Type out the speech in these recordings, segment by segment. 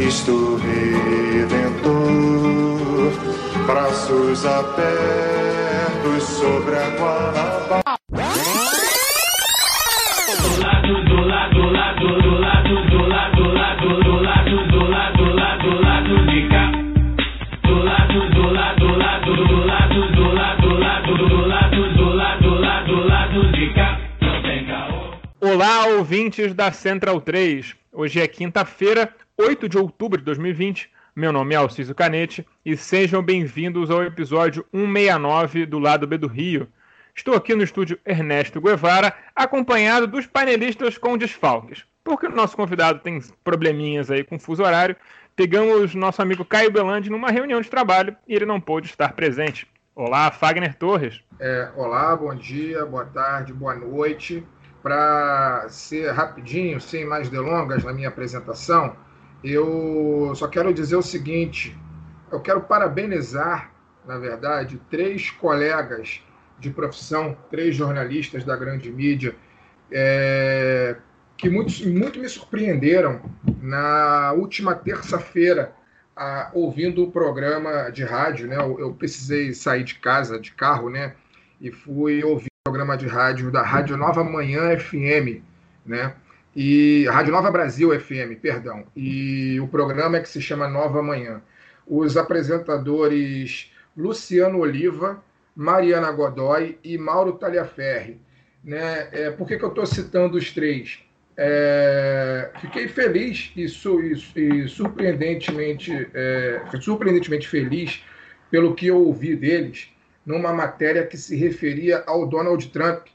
Cristo Redentor, braços abertos sobre a Guanabara. Olá, ouvintes da Central 3. Hoje é quinta-feira, 8 de outubro de 2020. Meu nome é Alciso Canete e sejam bem-vindos ao episódio 169 do Lado B do Rio. Estou aqui no estúdio Ernesto Guevara, acompanhado dos painelistas com desfalques. Porque o nosso convidado tem probleminhas aí com fuso horário, pegamos nosso amigo Caio Belandi numa reunião de trabalho e ele não pôde estar presente. Olá, Fagner Torres. É, olá, bom dia, boa tarde, boa noite. Para ser rapidinho, sem mais delongas na minha apresentação, eu só quero dizer o seguinte: eu quero parabenizar, na verdade, três colegas de profissão, três jornalistas da grande mídia, é, que muito, muito me surpreenderam na última terça-feira, a- ouvindo o programa de rádio, né? Eu, eu precisei sair de casa, de carro, né? E fui ouvir programa de rádio da Rádio Nova Manhã FM, né? E Rádio Nova Brasil FM, perdão. E o programa é que se chama Nova Manhã. Os apresentadores Luciano Oliva, Mariana Godoy e Mauro Talhaferri. Né? É, por que, que eu estou citando os três? É, fiquei feliz e, su- e e surpreendentemente, é, surpreendentemente feliz pelo que eu ouvi deles numa matéria que se referia ao Donald Trump.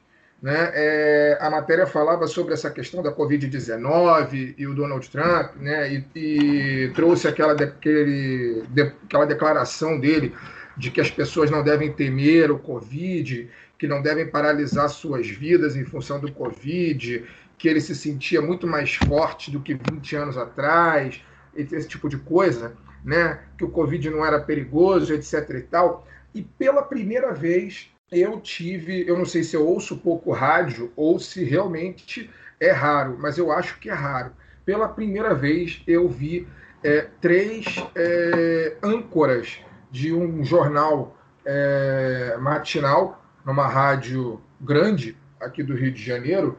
Né? É, a matéria falava sobre essa questão da Covid-19 e o Donald Trump, né? e, e trouxe aquela, aquele, de- aquela declaração dele de que as pessoas não devem temer o Covid, que não devem paralisar suas vidas em função do Covid, que ele se sentia muito mais forte do que 20 anos atrás, esse tipo de coisa, né? que o Covid não era perigoso, etc. e tal. E pela primeira vez eu tive, eu não sei se eu ouço pouco rádio ou se realmente é raro, mas eu acho que é raro. Pela primeira vez eu vi é, três é, âncoras de um jornal é, matinal numa rádio grande aqui do Rio de Janeiro,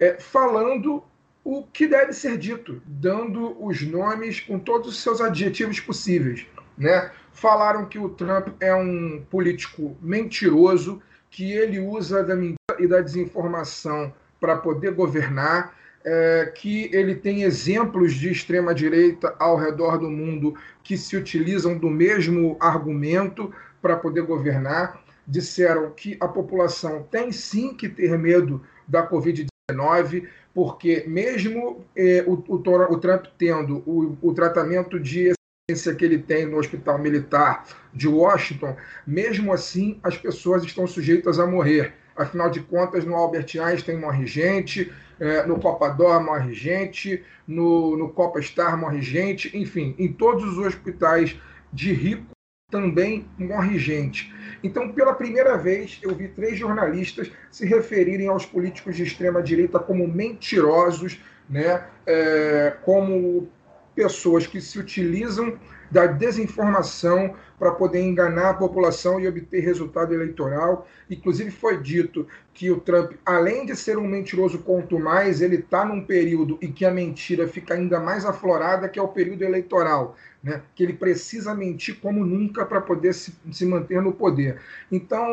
é, falando o que deve ser dito, dando os nomes com todos os seus adjetivos possíveis. Né? Falaram que o Trump é um político mentiroso, que ele usa da mentira e da desinformação para poder governar, é, que ele tem exemplos de extrema-direita ao redor do mundo que se utilizam do mesmo argumento para poder governar. Disseram que a população tem sim que ter medo da Covid-19, porque mesmo eh, o, o, o Trump tendo o, o tratamento de que ele tem no Hospital Militar de Washington, mesmo assim as pessoas estão sujeitas a morrer. Afinal de contas, no Albert Einstein morre gente, eh, no Copador morre gente, no, no Copa Star morre gente, enfim, em todos os hospitais de rico também morre gente. Então, pela primeira vez, eu vi três jornalistas se referirem aos políticos de extrema direita como mentirosos, né? É, como pessoas que se utilizam da desinformação para poder enganar a população e obter resultado eleitoral. Inclusive foi dito que o Trump, além de ser um mentiroso quanto mais, ele está num período em que a mentira fica ainda mais aflorada, que é o período eleitoral. Né? Que ele precisa mentir como nunca para poder se, se manter no poder. Então,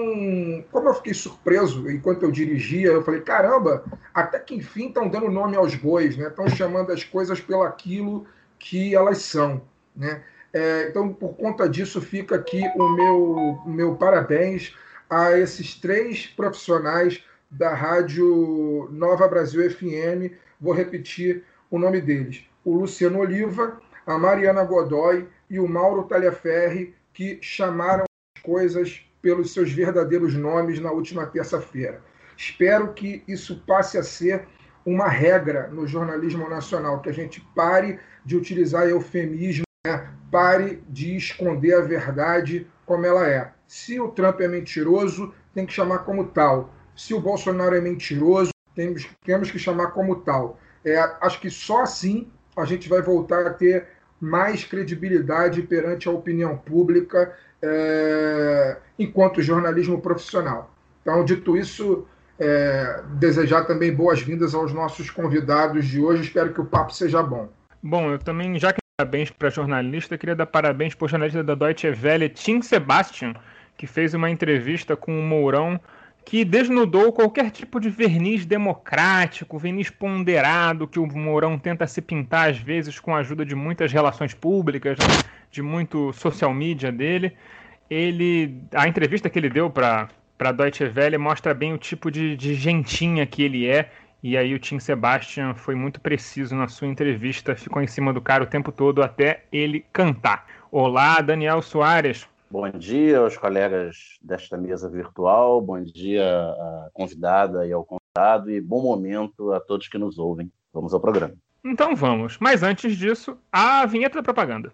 como eu fiquei surpreso enquanto eu dirigia, eu falei: caramba, até que enfim estão dando nome aos bois, né? Estão chamando as coisas pelo aquilo que elas são, né? É, então, por conta disso, fica aqui o meu, meu parabéns a esses três profissionais da Rádio Nova Brasil FM. Vou repetir o nome deles: o Luciano Oliva, a Mariana Godoy e o Mauro Talhaferri, que chamaram as coisas pelos seus verdadeiros nomes na última terça-feira. Espero que isso passe a ser uma regra no jornalismo nacional, que a gente pare de utilizar eufemismo, né? pare de esconder a verdade como ela é. Se o Trump é mentiroso, tem que chamar como tal. Se o Bolsonaro é mentiroso, temos, temos que chamar como tal. É, acho que só assim a gente vai voltar a ter mais credibilidade perante a opinião pública é, enquanto jornalismo profissional. Então, dito isso, é, desejar também boas-vindas aos nossos convidados de hoje. Espero que o papo seja bom. Bom, eu também, já que parabéns para jornalista, queria dar parabéns para o jornalista da Deutsche Welle, Tim Sebastian, que fez uma entrevista com o Mourão que desnudou qualquer tipo de verniz democrático, verniz ponderado que o Mourão tenta se pintar às vezes com a ajuda de muitas relações públicas, né? de muito social media dele. Ele, a entrevista que ele deu para para Deutsche Welle mostra bem o tipo de, de gentinha que ele é. E aí o Tim Sebastian foi muito preciso na sua entrevista, ficou em cima do cara o tempo todo até ele cantar. Olá, Daniel Soares. Bom dia aos colegas desta mesa virtual, bom dia à convidada e ao convidado, e bom momento a todos que nos ouvem. Vamos ao programa. Então vamos, mas antes disso, a vinheta da propaganda.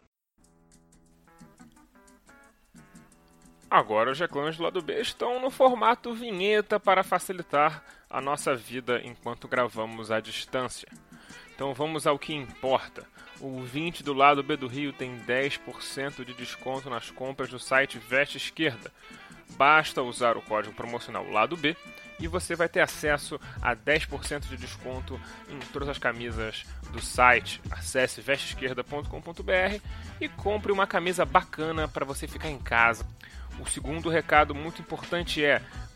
Agora os reclames do lado B estão no formato vinheta para facilitar a nossa vida enquanto gravamos à distância. Então vamos ao que importa. O 20 do lado B do Rio tem 10% de desconto nas compras do site Veste Esquerda. Basta usar o código promocional lado B e você vai ter acesso a 10% de desconto em todas as camisas do site. Acesse vesteesquerda.com.br e compre uma camisa bacana para você ficar em casa. O segundo recado muito importante é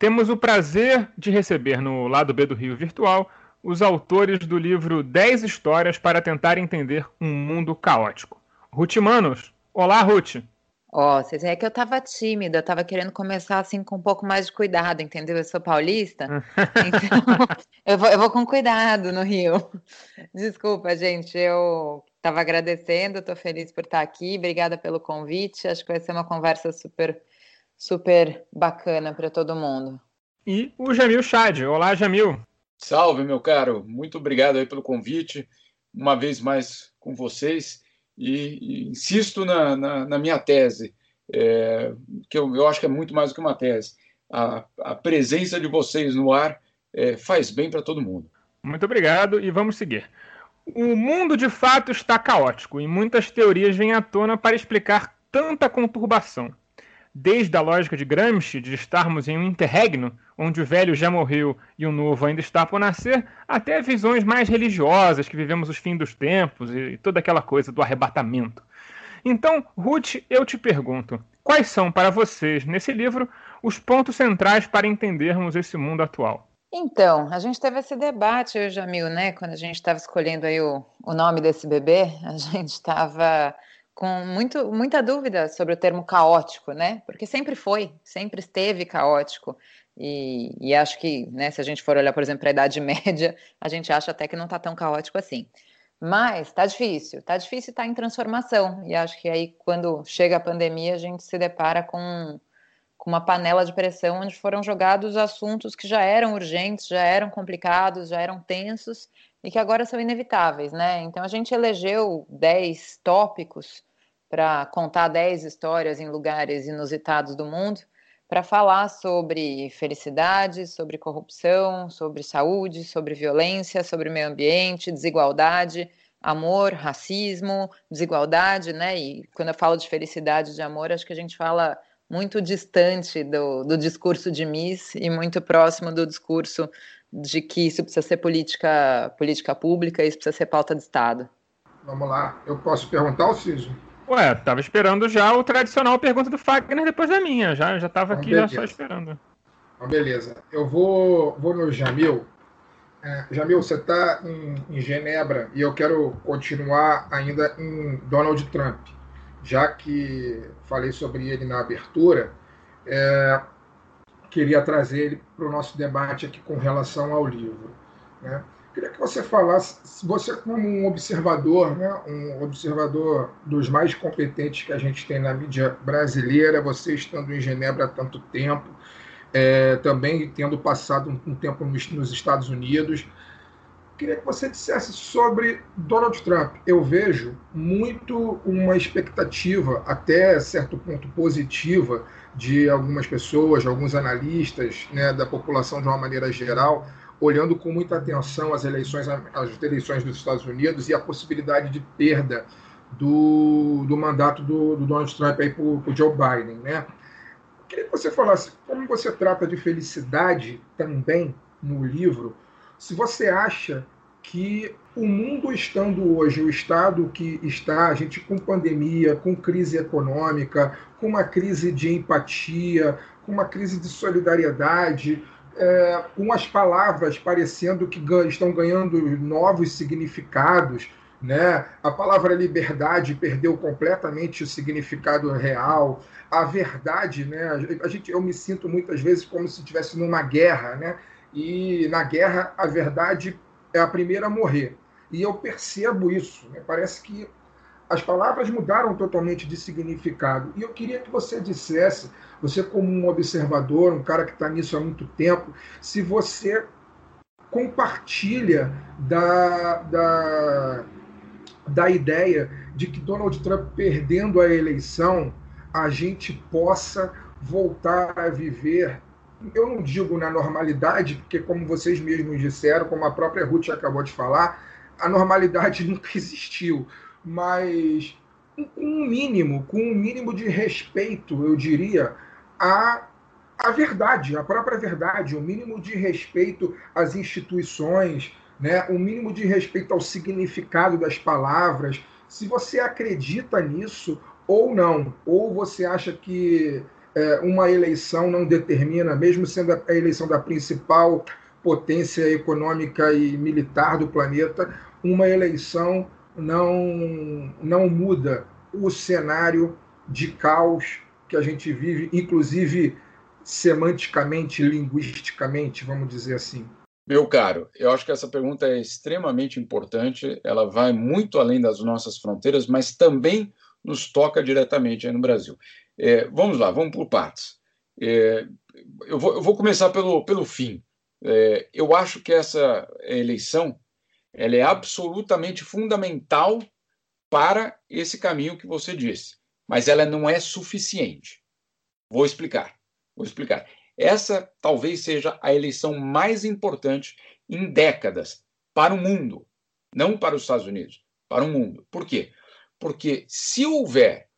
temos o prazer de receber no lado B do Rio Virtual os autores do livro 10 Histórias para Tentar Entender um Mundo Caótico. Ruth Manos. Olá, Ruth. Ó, oh, vocês é que eu tava tímida, eu tava querendo começar assim com um pouco mais de cuidado, entendeu? Eu sou paulista, então eu, vou, eu vou com cuidado no Rio. Desculpa, gente, eu tava agradecendo, tô feliz por estar aqui, obrigada pelo convite, acho que vai ser uma conversa super super bacana para todo mundo. E o Jamil Chad. Olá, Jamil. Salve, meu caro. Muito obrigado aí pelo convite. Uma vez mais com vocês. E, e insisto na, na, na, minha tese, é, que eu, eu, acho que é muito mais do que uma tese. A, a presença de vocês no ar é, faz bem para todo mundo. Muito obrigado e vamos seguir. O mundo de fato está caótico e muitas teorias vêm à tona para explicar tanta conturbação desde a lógica de Gramsci de estarmos em um interregno, onde o velho já morreu e o novo ainda está por nascer, até visões mais religiosas, que vivemos os fins dos tempos e toda aquela coisa do arrebatamento. Então, Ruth, eu te pergunto, quais são para vocês, nesse livro, os pontos centrais para entendermos esse mundo atual? Então, a gente teve esse debate, eu e Jamil, né? Quando a gente estava escolhendo aí o, o nome desse bebê, a gente estava com muito, muita dúvida sobre o termo caótico, né? Porque sempre foi, sempre esteve caótico. E, e acho que, né, se a gente for olhar, por exemplo, para a Idade Média, a gente acha até que não está tão caótico assim. Mas está difícil, está difícil estar tá em transformação. E acho que aí, quando chega a pandemia, a gente se depara com, com uma panela de pressão onde foram jogados assuntos que já eram urgentes, já eram complicados, já eram tensos e que agora são inevitáveis, né? Então a gente elegeu 10 tópicos para contar 10 histórias em lugares inusitados do mundo, para falar sobre felicidade, sobre corrupção, sobre saúde, sobre violência, sobre meio ambiente, desigualdade, amor, racismo, desigualdade, né? E quando eu falo de felicidade, de amor, acho que a gente fala muito distante do, do discurso de Miss e muito próximo do discurso de que isso precisa ser política, política pública, isso precisa ser pauta de Estado. Vamos lá. Eu posso perguntar, Ciso? Ué, tava esperando já o tradicional pergunta do Fagner depois da minha. Já, já tava aqui já só esperando. Então, beleza. Eu vou, vou no Jamil. É, Jamil, você está em, em Genebra e eu quero continuar ainda em Donald Trump. Já que falei sobre ele na abertura, é, queria trazer ele para o nosso debate aqui com relação ao livro. Né? Queria que você falasse, você como um observador, né, um observador dos mais competentes que a gente tem na mídia brasileira, você estando em Genebra há tanto tempo, é, também tendo passado um, um tempo nos, nos, Estados Unidos, queria que você dissesse sobre Donald Trump. Eu vejo muito uma expectativa, até certo ponto positiva, de algumas pessoas, de alguns analistas, né, da população de uma maneira geral, olhando com muita atenção as eleições, as eleições dos Estados Unidos e a possibilidade de perda do, do mandato do, do Donald Trump para o Joe Biden, né? queria que você falasse como você trata de felicidade também no livro, se você acha que o mundo estando hoje, o estado que está, a gente com pandemia, com crise econômica, com uma crise de empatia, com uma crise de solidariedade, é, com as palavras parecendo que estão ganhando novos significados. Né? A palavra liberdade perdeu completamente o significado real. A verdade, né? A gente, eu me sinto muitas vezes como se estivesse numa guerra, né? E na guerra a verdade é a primeira a morrer. E eu percebo isso. Né? Parece que as palavras mudaram totalmente de significado. E eu queria que você dissesse, você como um observador, um cara que está nisso há muito tempo, se você compartilha da, da, da ideia de que Donald Trump perdendo a eleição, a gente possa voltar a viver eu não digo na normalidade, porque, como vocês mesmos disseram, como a própria Ruth acabou de falar, a normalidade nunca existiu mas com um mínimo, com um mínimo de respeito, eu diria, à, à verdade, à própria verdade, um mínimo de respeito às instituições, né? um mínimo de respeito ao significado das palavras. Se você acredita nisso ou não, ou você acha que é, uma eleição não determina, mesmo sendo a eleição da principal potência econômica e militar do planeta, uma eleição não, não muda o cenário de caos que a gente vive, inclusive semanticamente, linguisticamente, vamos dizer assim? Meu caro, eu acho que essa pergunta é extremamente importante, ela vai muito além das nossas fronteiras, mas também nos toca diretamente aí no Brasil. É, vamos lá, vamos por partes. É, eu, vou, eu, vou, começar pelo, pelo fim. É, eu acho que essa eleição ela é absolutamente fundamental para esse caminho que você disse, mas ela não é suficiente. Vou explicar. Vou explicar. Essa talvez seja a eleição mais importante em décadas para o mundo, não para os Estados Unidos, para o mundo. Por quê? Porque se houver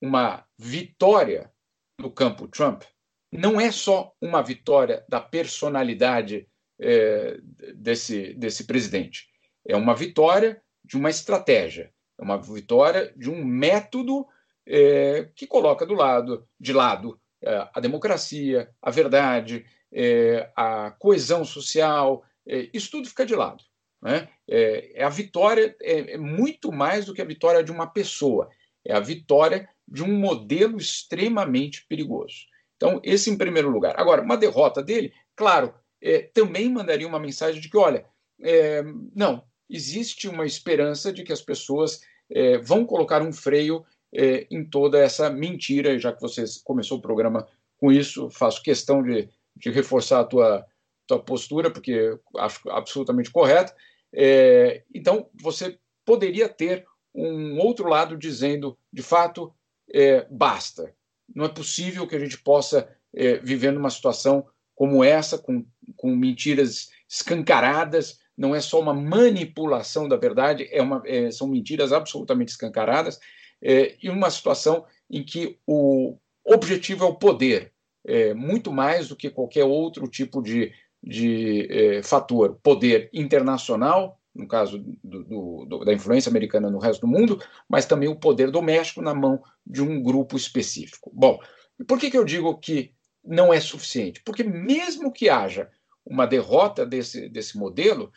uma vitória no campo Trump, não é só uma vitória da personalidade é, desse, desse presidente é uma vitória de uma estratégia, é uma vitória de um método é, que coloca do lado, de lado é, a democracia, a verdade, é, a coesão social, isso tudo fica de lado. Né? É, é a vitória é, é muito mais do que a vitória de uma pessoa, é a vitória de um modelo extremamente perigoso. Então, esse em primeiro lugar. Agora, uma derrota dele, claro, é, também mandaria uma mensagem de que, olha, é, não, existe uma esperança de que as pessoas é, vão colocar um freio é, em toda essa mentira, já que você começou o programa com isso, faço questão de, de reforçar a tua, tua postura, porque acho absolutamente correta. É, então, você poderia ter um outro lado dizendo, de fato, é, basta. Não é possível que a gente possa é, viver numa situação como essa, com, com mentiras escancaradas, não é só uma manipulação da verdade, é uma, é, são mentiras absolutamente escancaradas, é, e uma situação em que o objetivo é o poder, é, muito mais do que qualquer outro tipo de, de é, fator. Poder internacional, no caso do, do, do, da influência americana no resto do mundo, mas também o poder doméstico na mão de um grupo específico. Bom, por que, que eu digo que não é suficiente? Porque mesmo que haja uma derrota desse, desse modelo,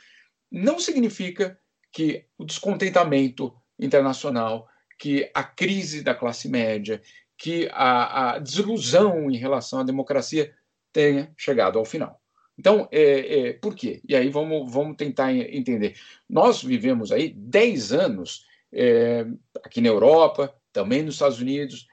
não significa que o descontentamento internacional, que a crise da classe média, que a, a desilusão em relação à democracia tenha chegado ao final. Então, é, é, por quê? E aí vamos, vamos tentar entender. Nós vivemos aí 10 anos é, aqui na Europa, também nos Estados Unidos,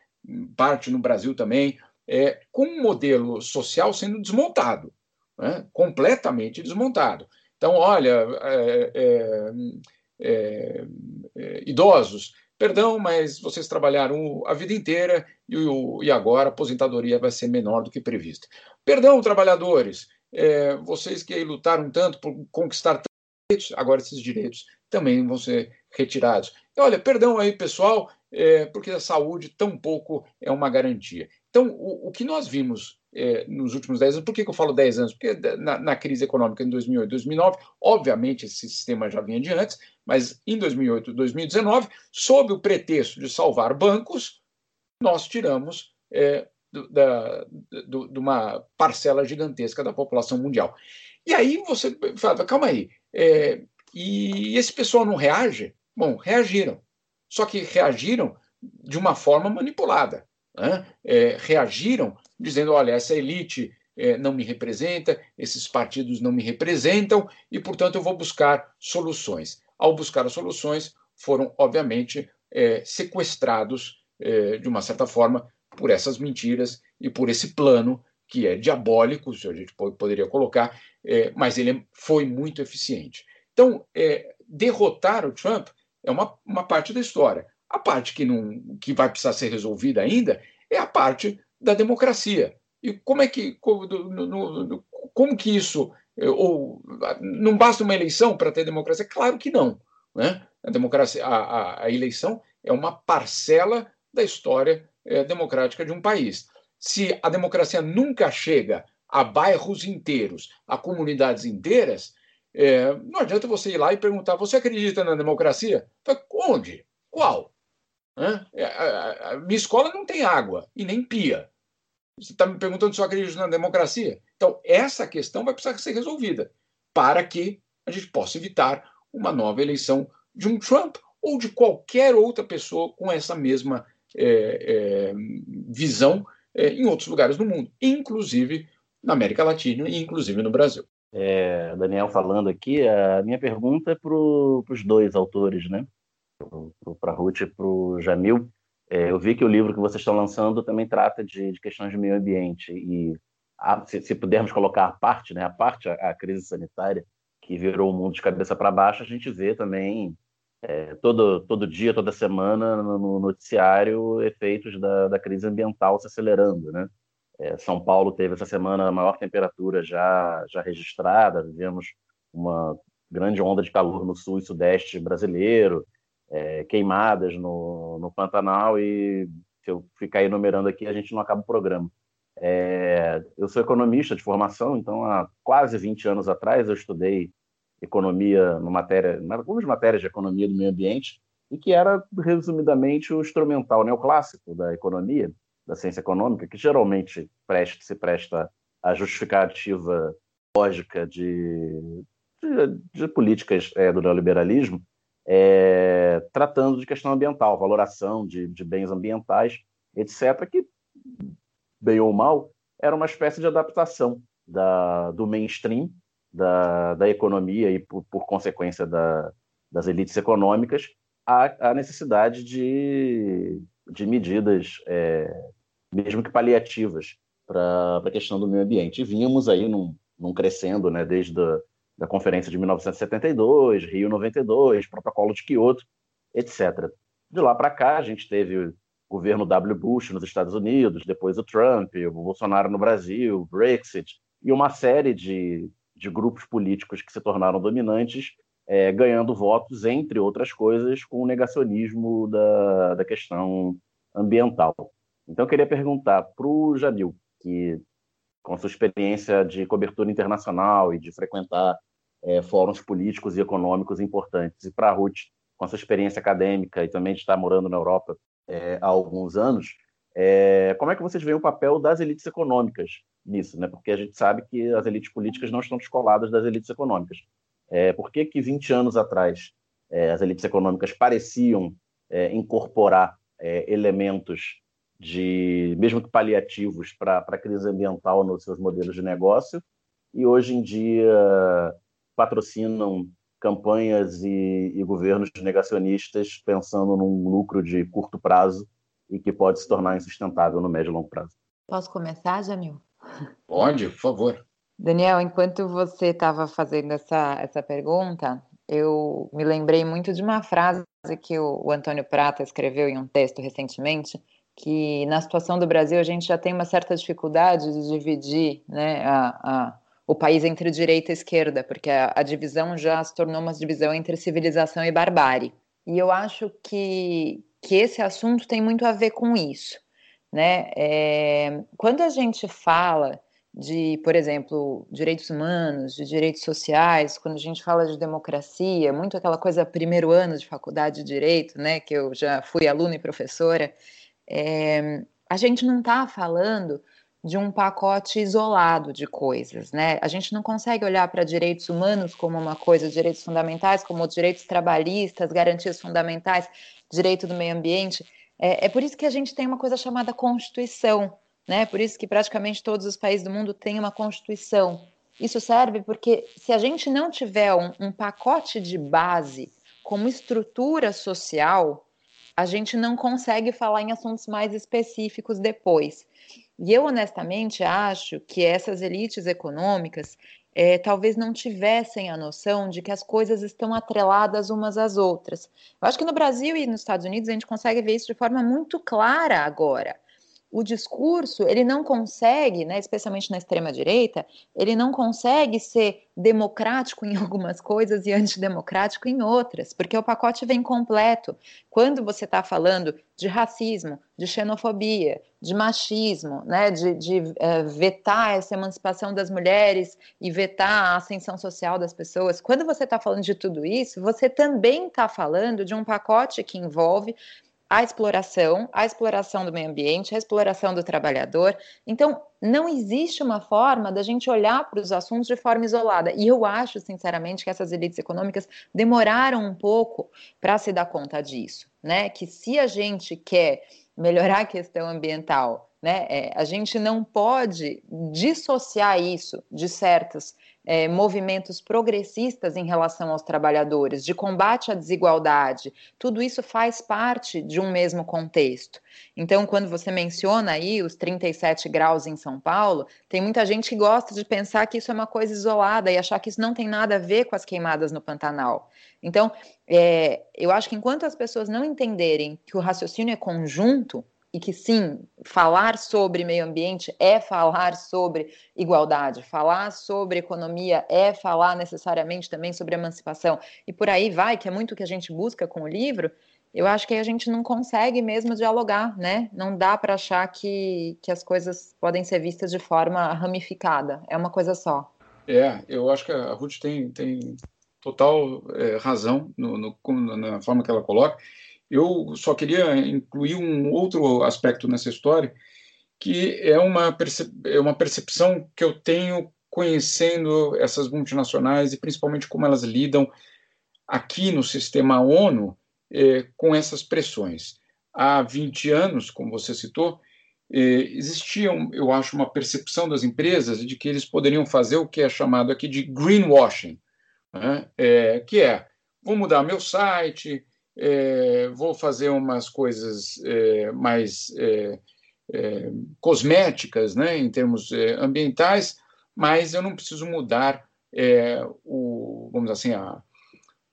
parte no Brasil também, é, com um modelo social sendo desmontado, né? completamente desmontado. Então, olha, é, é, idosos, perdão, mas vocês trabalharam a vida inteira e, e agora a aposentadoria vai ser menor do que prevista. Perdão, trabalhadores, é, vocês que lutaram tanto por conquistar direitos, agora esses direitos também vão ser retirados. E olha, perdão aí, pessoal, é, porque a saúde tão pouco é uma garantia. Então, o, o que nós vimos é, nos últimos 10 anos, por que, que, eu falo 10 anos? Porque na, na, crise econômica em 2008 2009, obviamente esse sistema já vinha de antes, mas em 2008 2019, sob o pretexto de salvar bancos, nós tiramos é, da, do, de uma parcela gigantesca da população mundial. E aí você fala, calma aí, é, e esse pessoal não reage? Bom, reagiram. Só que reagiram de uma forma manipulada. Né? É, reagiram dizendo: olha, essa elite é, não me representa, esses partidos não me representam e, portanto, eu vou buscar soluções. Ao buscar as soluções, foram, obviamente, é, sequestrados, é, de uma certa forma, por essas mentiras e por esse plano que é diabólico, se a gente poderia colocar, mas ele foi muito eficiente. Então, derrotar o Trump é uma, uma parte da história. A parte que, não, que vai precisar ser resolvida ainda é a parte da democracia. E como é que como, no, como que isso é, ou não basta uma eleição para ter democracia? Claro que não. Né? A democracia, a, a, a eleição é uma parcela da história é, democrática de um país. Se a democracia nunca chega a bairros inteiros, a comunidades inteiras, é, não adianta você ir lá e perguntar: você acredita na democracia? Onde? Qual? É, a, a, minha escola não tem água e nem pia. Você está me perguntando se eu acredito na democracia? Então, essa questão vai precisar ser resolvida para que a gente possa evitar uma nova eleição de um Trump ou de qualquer outra pessoa com essa mesma é, é, visão é, em outros lugares do mundo, inclusive na América Latina e inclusive no Brasil. É, Daniel falando aqui, a minha pergunta é para os dois autores, né? Para a Ruth e para o Jamil. É, eu vi que o livro que vocês estão lançando também trata de, de questões de meio ambiente e a, se, se, pudermos colocar a parte, né, a parte a, a crise sanitária que virou o mundo de cabeça para baixo, a gente vê também é, todo, todo dia, toda semana, no noticiário, efeitos da, da crise ambiental se acelerando. Né? É, São Paulo teve essa semana a maior temperatura já, já registrada, vivemos uma grande onda de calor no sul e sudeste brasileiro, é, queimadas no, no Pantanal, e se eu ficar enumerando aqui, a gente não acaba o programa. É, eu sou economista de formação, então há quase 20 anos atrás eu estudei economia, no matéria, algumas matérias de economia do meio ambiente, e que era, resumidamente, o instrumental neoclássico da economia, da ciência econômica, que geralmente presta, se presta à justificativa lógica de, de, de políticas é, do neoliberalismo, é, tratando de questão ambiental, valoração de, de bens ambientais, etc., que, bem ou mal, era uma espécie de adaptação da, do mainstream da, da economia e, por, por consequência, da, das elites econômicas, a, a necessidade de, de medidas, é, mesmo que paliativas, para a questão do meio ambiente. E vínhamos aí num, num crescendo, né, desde a da Conferência de 1972, Rio 92, Protocolo de Quioto, etc. De lá para cá, a gente teve o governo W. Bush nos Estados Unidos, depois o Trump, o Bolsonaro no Brasil, o Brexit, e uma série de, de grupos políticos que se tornaram dominantes, é, ganhando votos, entre outras coisas, com o negacionismo da, da questão ambiental. Então, eu queria perguntar para o Jamil, que com sua experiência de cobertura internacional e de frequentar é, fóruns políticos e econômicos importantes, e para a Ruth, com sua experiência acadêmica e também de estar morando na Europa é, há alguns anos, é, como é que vocês veem o papel das elites econômicas nisso? Né? Porque a gente sabe que as elites políticas não estão descoladas das elites econômicas. É, por que, que 20 anos atrás é, as elites econômicas pareciam é, incorporar elementos de, mesmo que paliativos, para a crise ambiental nos seus modelos de negócio, e hoje em dia patrocinam campanhas e, e, governos negacionistas pensando num lucro de curto prazo e que pode se tornar insustentável no médio e longo prazo. Posso começar, Jamil? Pode, por favor. Daniel, enquanto você estava fazendo essa, essa pergunta, eu me lembrei muito de uma frase que o, o Antônio Prata escreveu em um texto recentemente, que na situação do Brasil a gente já tem uma certa dificuldade de dividir né, a, a, o país entre direita e esquerda, porque a, a, divisão já se tornou uma divisão entre civilização e barbárie. E eu acho que, que esse assunto tem muito a ver com isso. Né? É, quando a gente fala de, por exemplo, direitos humanos, de direitos sociais, quando a gente fala de democracia, muito aquela coisa primeiro ano de faculdade de direito, né, que eu já fui aluna e professora, é, a gente não está falando de um pacote isolado de coisas, né? A gente não consegue olhar para direitos humanos como uma coisa, direitos fundamentais, como direitos trabalhistas, garantias fundamentais, direito do meio ambiente. É, é por isso que a gente tem uma coisa chamada Constituição, né? Por isso que praticamente todos os países do mundo têm uma Constituição. Isso serve porque se a gente não tiver um, um pacote de base como estrutura social, a gente não consegue falar em assuntos mais específicos depois. E eu, honestamente, acho que essas elites econômicas é, talvez não tivessem a noção de que as coisas estão atreladas umas às outras. Eu acho que no Brasil e nos Estados Unidos a gente consegue ver isso de forma muito clara agora o discurso ele não consegue, né, especialmente na extrema direita, ele não consegue ser democrático em algumas coisas e antidemocrático em outras, porque o pacote vem completo. Quando você está falando de racismo, de xenofobia, de machismo, né, de, de uh, vetar essa emancipação das mulheres e vetar a ascensão social das pessoas, quando você está falando de tudo isso, você também está falando de um pacote que envolve a exploração, a exploração do meio ambiente, a exploração do trabalhador. Então, não existe uma forma da gente olhar para os assuntos de forma isolada. E eu acho, sinceramente, que essas elites econômicas demoraram um pouco para se dar conta disso, né? Que se a gente quer melhorar a questão ambiental, né, é, a gente não pode dissociar isso de certas é, movimentos progressistas em relação aos trabalhadores, de combate à desigualdade, tudo isso faz parte de um mesmo contexto. Então, quando você menciona aí os 37 graus em São Paulo, tem muita gente que gosta de pensar que isso é uma coisa isolada e achar que isso não tem nada a ver com as queimadas no Pantanal. Então, é, eu acho que enquanto as pessoas não entenderem que o raciocínio é conjunto, e que sim, falar sobre meio ambiente é falar sobre igualdade, falar sobre economia é falar necessariamente também sobre emancipação, e por aí vai, que é muito o que a gente busca com o livro, eu acho que a gente não consegue mesmo dialogar, né? Não dá para achar que, que as coisas podem ser vistas de forma ramificada, é uma coisa só. É, eu acho que a Ruth tem, tem total é, razão no, no, na forma que ela coloca. Eu só queria incluir um outro aspecto nessa história, que é uma, é uma percepção que eu tenho conhecendo essas multinacionais e principalmente como elas lidam aqui no sistema ONU eh, com essas pressões. Há 20 anos, como você citou, eh, existia, eu acho, uma percepção das empresas de que eles poderiam fazer o que é chamado aqui de greenwashing, né? é, que é, vou mudar meu site, é, vou fazer umas coisas é, mais é, é cosméticas, né, em termos é, ambientais, mas eu não preciso mudar o, vamos assim, a,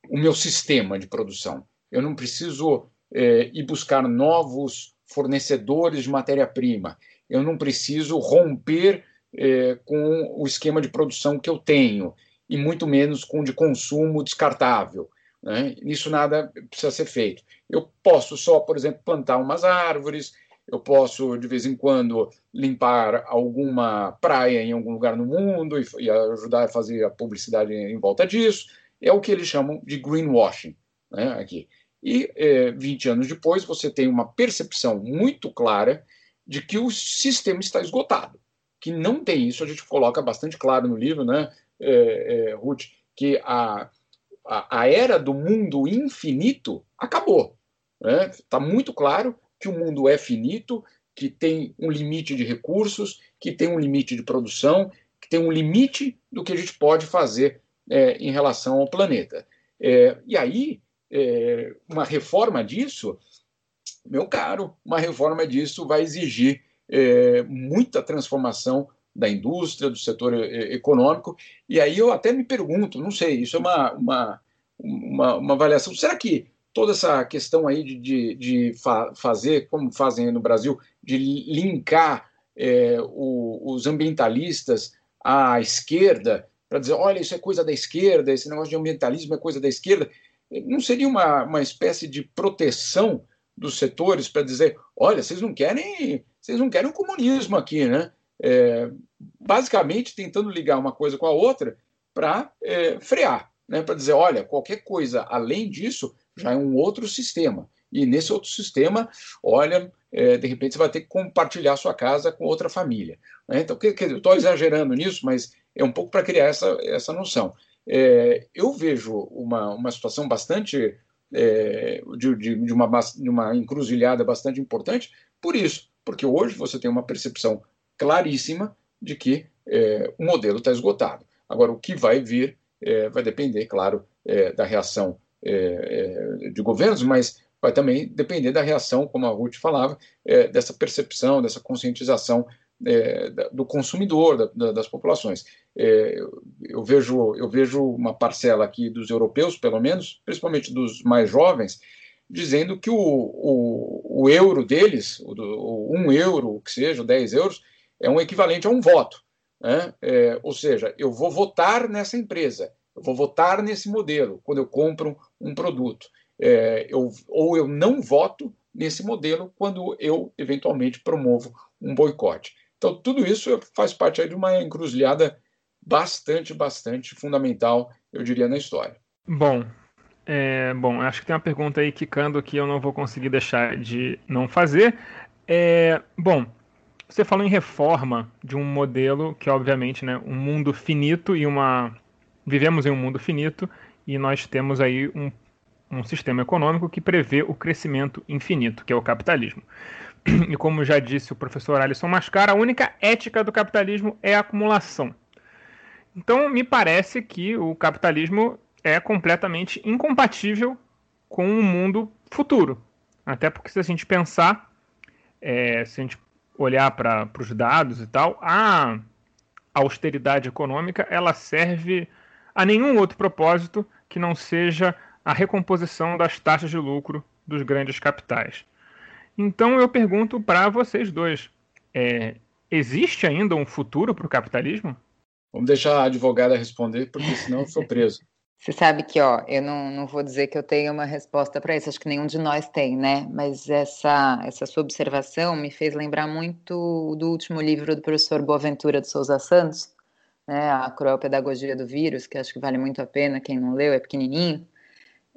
o meu sistema de produção. eu não preciso ir buscar novos fornecedores de matéria-prima, eu não preciso romper é, com o esquema de produção que eu tenho, e muito menos com o de consumo descartável. Né? Isso nada precisa ser feito. Eu posso só, por exemplo, plantar umas árvores, eu posso, de vez em quando, limpar alguma praia em algum lugar no mundo e, e ajudar a fazer a publicidade em volta disso. É o que eles chamam de greenwashing né, aqui. E é, 20 anos depois, você tem uma percepção muito clara de que o sistema está esgotado, que não tem isso. A gente coloca bastante claro no livro, né, é, é, Ruth, que a, a, a, era do mundo infinito acabou. Está né? Tá muito claro que o mundo é finito, que tem um limite de recursos, que tem um limite de produção, que tem um limite do que a gente pode fazer é, em relação ao planeta. É, e aí, é, uma reforma disso, meu caro, uma reforma disso vai exigir é, muita transformação da indústria, do setor é, econômico, e aí eu até me pergunto, não sei, isso é uma, uma, uma, uma avaliação, será que toda essa questão aí de, de, de fa fazer, como fazem no Brasil, de linkar é, o, os ambientalistas à esquerda, para dizer, olha, isso é coisa da esquerda, esse negócio de ambientalismo é coisa da esquerda, não seria uma, uma espécie de proteção dos setores para dizer, olha, vocês não querem, vocês não querem o comunismo aqui, né? É, basicamente tentando ligar uma coisa com a outra para é, frear, né? Para dizer, olha, qualquer coisa além disso já é um outro sistema. E nesse outro sistema, olha, é, de repente você vai ter que compartilhar sua casa com outra família. Né? Então, que, que, eu estou exagerando nisso, mas é um pouco para criar essa, essa noção. É, eu vejo uma, uma situação bastante é, de, de, de, uma, de uma encruzilhada bastante importante por isso, porque hoje você tem uma percepção claríssima de que é, o modelo está esgotado. Agora, o que vai vir é, vai depender, claro, é, da reação é, é, de governos, mas vai também depender da reação, como a Ruth falava, dessa percepção, dessa conscientização é, do consumidor, da, da, das populações. É, eu, vejo, eu vejo uma parcela aqui dos europeus, pelo menos, principalmente dos mais jovens, dizendo que o, o, o euro deles, o, o, um euro, o que seja, 10 euros, é um equivalente a um voto. Né? É, ou seja, eu vou votar nessa empresa, eu vou votar nesse modelo quando eu compro um produto. É, eu, ou eu não voto nesse modelo quando eu eventualmente promovo um boicote. Então, tudo isso faz parte de uma encruzilhada bastante, bastante fundamental, eu diria, na história. Bom, é, bom, acho que tem uma pergunta aí quicando que eu não vou conseguir deixar de não fazer. É, bom, você falou em reforma de um modelo que, obviamente, né, um mundo finito e uma. Vivemos em um mundo finito e nós temos aí um, um sistema econômico que prevê o crescimento infinito, que é o capitalismo. e como já disse o professor Alisson Mascara, a única ética do capitalismo é a acumulação. Então, me parece que o capitalismo é completamente incompatível com o mundo futuro. Até porque, se a gente pensar, é, se a gente olhar para os dados e tal, a austeridade econômica ela serve a nenhum outro propósito que não seja a recomposição das taxas de lucro dos grandes capitais. Então eu pergunto para vocês dois: é, existe ainda um futuro para o capitalismo? Vamos deixar a advogada responder, porque senão eu sou preso. Você sabe que, ó, eu não, não vou dizer que eu tenho uma resposta para isso, acho que nenhum de nós tem, né? Mas essa, essa sua observação me fez lembrar muito do último livro do professor Boaventura de Souza Santos, né? A Cruel Pedagogia do Vírus, que acho que vale muito a pena, quem não leu, é pequenininho.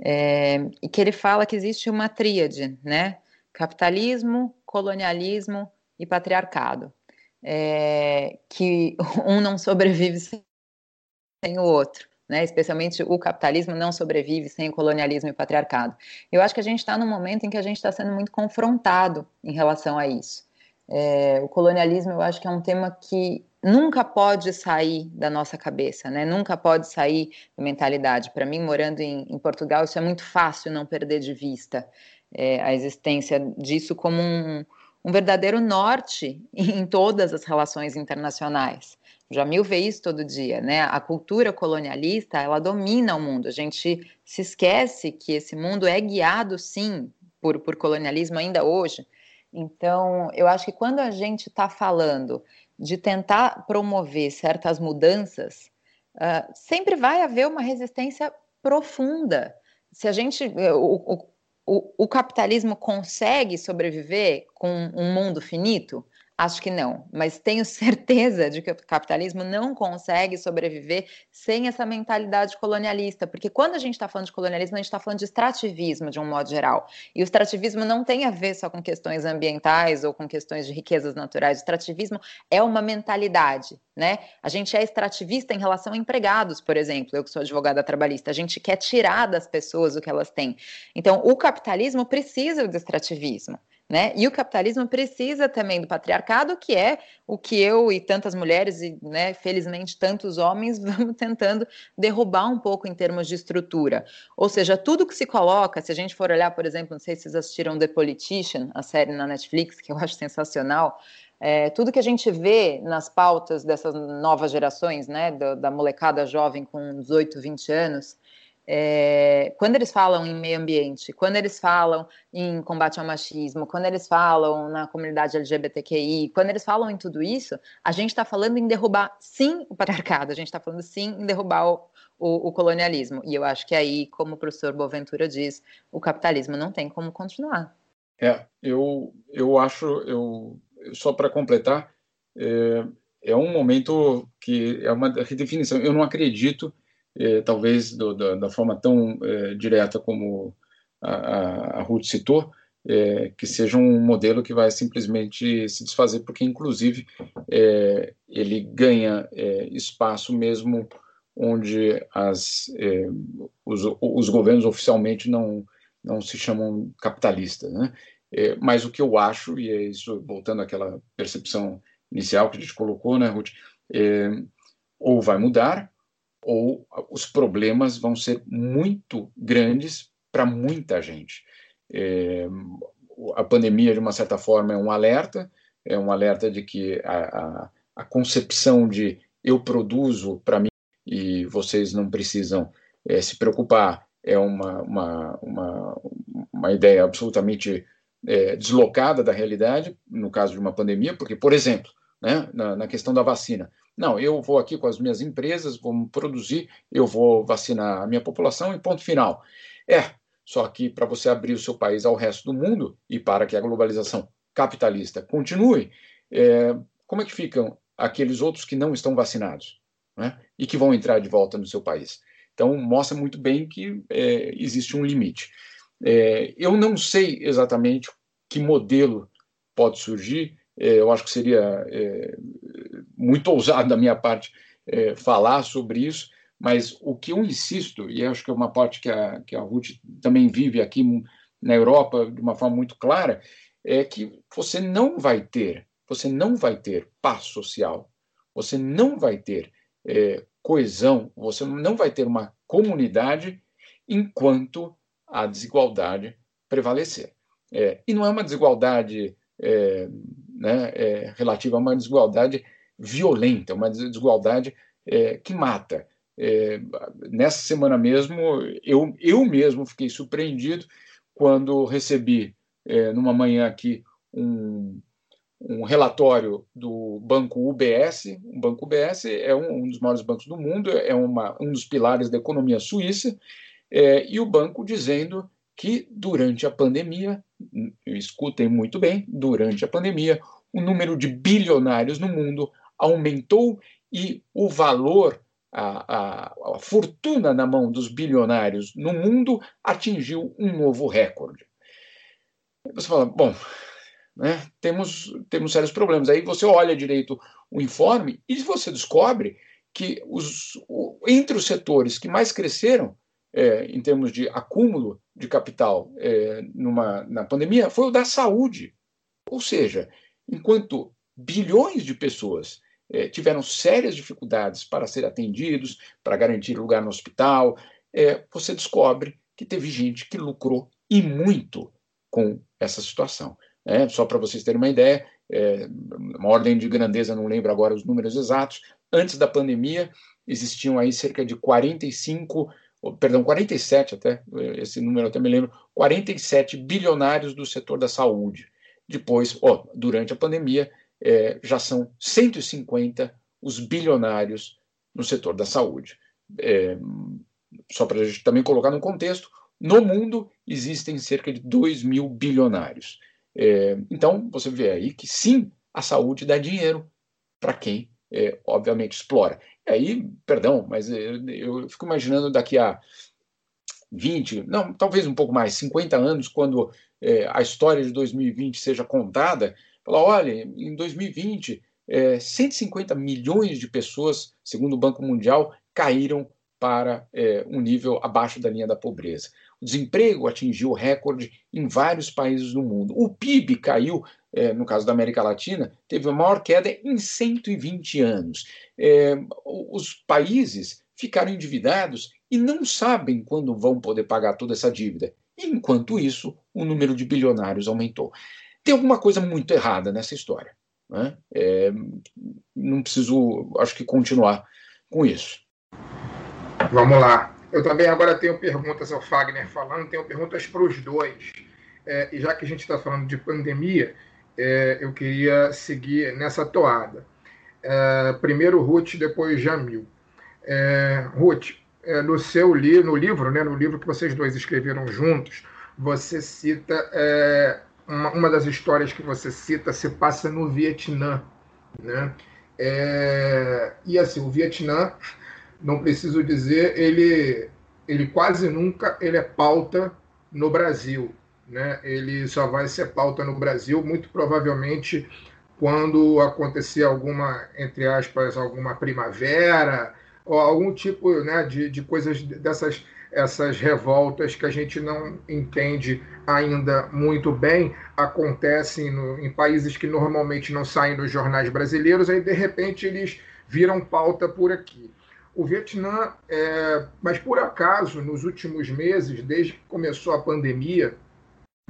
É, e que ele fala que existe uma tríade, né? capitalismo, colonialismo e patriarcado, é, que um não sobrevive sem o outro. Né, especialmente o capitalismo não sobrevive sem o colonialismo e o patriarcado. Eu acho que a gente está num momento em que a gente está sendo muito confrontado em relação a isso. É, o colonialismo, eu acho que é um tema que nunca pode sair da nossa cabeça, né? Nunca pode sair da mentalidade. Para mim, morando em, em, Portugal, isso é muito fácil não perder de vista é, a existência disso como um, um verdadeiro norte em todas as relações internacionais. Jamil vê isso todo dia, né? A cultura colonialista, ela domina o mundo. A gente se esquece que esse mundo é guiado, sim, por, por colonialismo ainda hoje. Então, eu acho que quando a gente está falando de tentar promover certas mudanças, uh, sempre vai haver uma resistência profunda. Se a gente. O, o, o capitalismo consegue sobreviver com um mundo finito? Acho que não, mas tenho certeza de que o capitalismo não consegue sobreviver sem essa mentalidade colonialista, porque quando a gente está falando de colonialismo, a gente está falando de extrativismo de um modo geral. E o extrativismo não tem a ver só com questões ambientais ou com questões de riquezas naturais. O extrativismo é uma mentalidade, né? A gente é extrativista em relação a empregados, por exemplo. Eu que sou advogada trabalhista, a gente quer tirar das pessoas o que elas têm. Então, o capitalismo precisa do extrativismo. Né? E o capitalismo precisa também do patriarcado, que é o que eu e tantas mulheres, e né, felizmente tantos homens, vamos tentando derrubar um pouco em termos de estrutura. Ou seja, tudo que se coloca, se a gente for olhar, por exemplo, não sei se vocês assistiram The Politician, a série na Netflix, que eu acho sensacional, é, tudo que a gente vê nas pautas dessas novas gerações, né, da, da molecada jovem com 18, 20 anos, é, quando eles falam em meio ambiente, quando eles falam em combate ao machismo, quando eles falam na comunidade LGBTQI, quando eles falam em tudo isso, a gente está falando em derrubar, sim, o patriarcado, a gente está falando, sim, em derrubar o, o, o, colonialismo. E eu acho que aí, como o professor Boaventura diz, o capitalismo não tem como continuar. É, eu, eu acho, eu, só para completar, é, é um momento que é uma redefinição. Eu não acredito eh, talvez do, da forma tão eh, direta como a, a Ruth citou, eh, que seja um modelo que vai simplesmente se desfazer, porque, inclusive, ele ganha espaço mesmo onde as, os, os, governos oficialmente não, não se chamam capitalistas. Né? mas o que eu acho, e é isso voltando àquela percepção inicial que a gente colocou, né, Ruth, ou vai mudar, ou os problemas vão ser muito grandes para muita gente. É, a pandemia, de uma certa forma, é um alerta, é um alerta de que a, a, a concepção de eu produzo para mim e vocês não precisam é, se preocupar é uma, uma, uma, uma ideia absolutamente é, deslocada da realidade, no caso de uma pandemia, porque, por exemplo, né, na, na questão da vacina, não, eu vou aqui com as minhas empresas, vou produzir, eu vou vacinar a minha população e ponto final. É, só que para você abrir o seu país ao resto do mundo e para que a globalização capitalista continue, é, como é que ficam aqueles outros que não estão vacinados né, e que vão entrar de volta no seu país? Então, mostra muito bem que é, existe um limite. É, eu não sei exatamente que modelo pode surgir, é, eu acho que seria é, muito ousado da minha parte é, falar sobre isso, mas o que eu insisto, e acho que é uma parte que a, que a Ruth também vive aqui na Europa de uma forma muito clara, é que você não vai ter, você não vai ter paz social, você não vai ter é, coesão, você não vai ter uma comunidade enquanto a desigualdade prevalecer. É, e não é uma desigualdade é, né, é, relativa a uma desigualdade violenta, uma desigualdade é, que mata. É, nessa semana mesmo, eu, eu mesmo fiquei surpreendido quando recebi, é, numa manhã aqui, um, um relatório do banco UBS. O banco UBS é um, um dos maiores bancos do mundo, é uma, um dos pilares da economia suíça, é, e o banco dizendo que durante a pandemia, escutem muito bem, durante a pandemia, o número de bilionários no mundo aumentou e o valor, a, a, a, fortuna na mão dos bilionários no mundo atingiu um novo recorde. Você fala, bom, né, temos, temos sérios problemas. Aí você olha direito o informe e você descobre que os, o, entre os setores que mais cresceram é, em termos de acúmulo de capital é, numa, na pandemia foi o da saúde. Ou seja, enquanto bilhões de pessoas é, tiveram sérias dificuldades para ser atendidos, para garantir lugar no hospital, é, você descobre que teve gente que lucrou e muito com essa situação. Né? Só para vocês terem uma ideia, é, uma ordem de grandeza, não lembro agora os números exatos, antes da pandemia existiam aí cerca de 45, perdão, 47 até, esse número eu até me lembro, 47 bilionários do setor da saúde. Depois, durante a pandemia, é, já são 150 os bilionários no setor da saúde. É, só para a gente também colocar no contexto, no mundo existem cerca de 2 mil bilionários. É, então, você vê aí que sim, a saúde dá dinheiro para quem, é, obviamente, explora. E aí, perdão, mas eu, eu fico imaginando daqui a 20, não, talvez um pouco mais, 50 anos, quando é, a história de 2020 seja contada, falar, olha, em 2020, é, 150 milhões de pessoas, segundo o Banco Mundial, caíram para é, um nível abaixo da linha da pobreza. O desemprego atingiu recorde em vários países do mundo. O PIB caiu, é, no caso da América Latina, teve a maior queda em 120 anos. É, os países ficaram endividados e não sabem quando vão poder pagar toda essa dívida. Enquanto isso, o número de bilionários aumentou. Tem alguma coisa muito errada nessa história. Né? É, não preciso, acho que, continuar com isso. Vamos lá. Eu também agora tenho perguntas ao Fagner falando, tenho perguntas para os dois. É, e já que a gente está falando de pandemia, é, eu queria seguir nessa toada. É, primeiro Ruth, depois Jamil. É, Ruth, é, no seu li no livro, né, no livro que vocês dois escreveram juntos, você cita é, uma, uma, das histórias que você cita se passa no Vietnã, né? e assim, o Vietnã não preciso dizer, ele, ele quase nunca ele é pauta no Brasil. Né? Ele só vai ser pauta no Brasil, muito provavelmente quando acontecer alguma, entre aspas, alguma primavera, ou algum tipo né, de, de coisas dessas essas revoltas que a gente não entende ainda muito bem acontecem no, em países que normalmente não saem dos jornais brasileiros, aí de repente eles viram pauta por aqui. O Vietnã, é, mas por acaso, nos últimos meses, desde que começou a pandemia,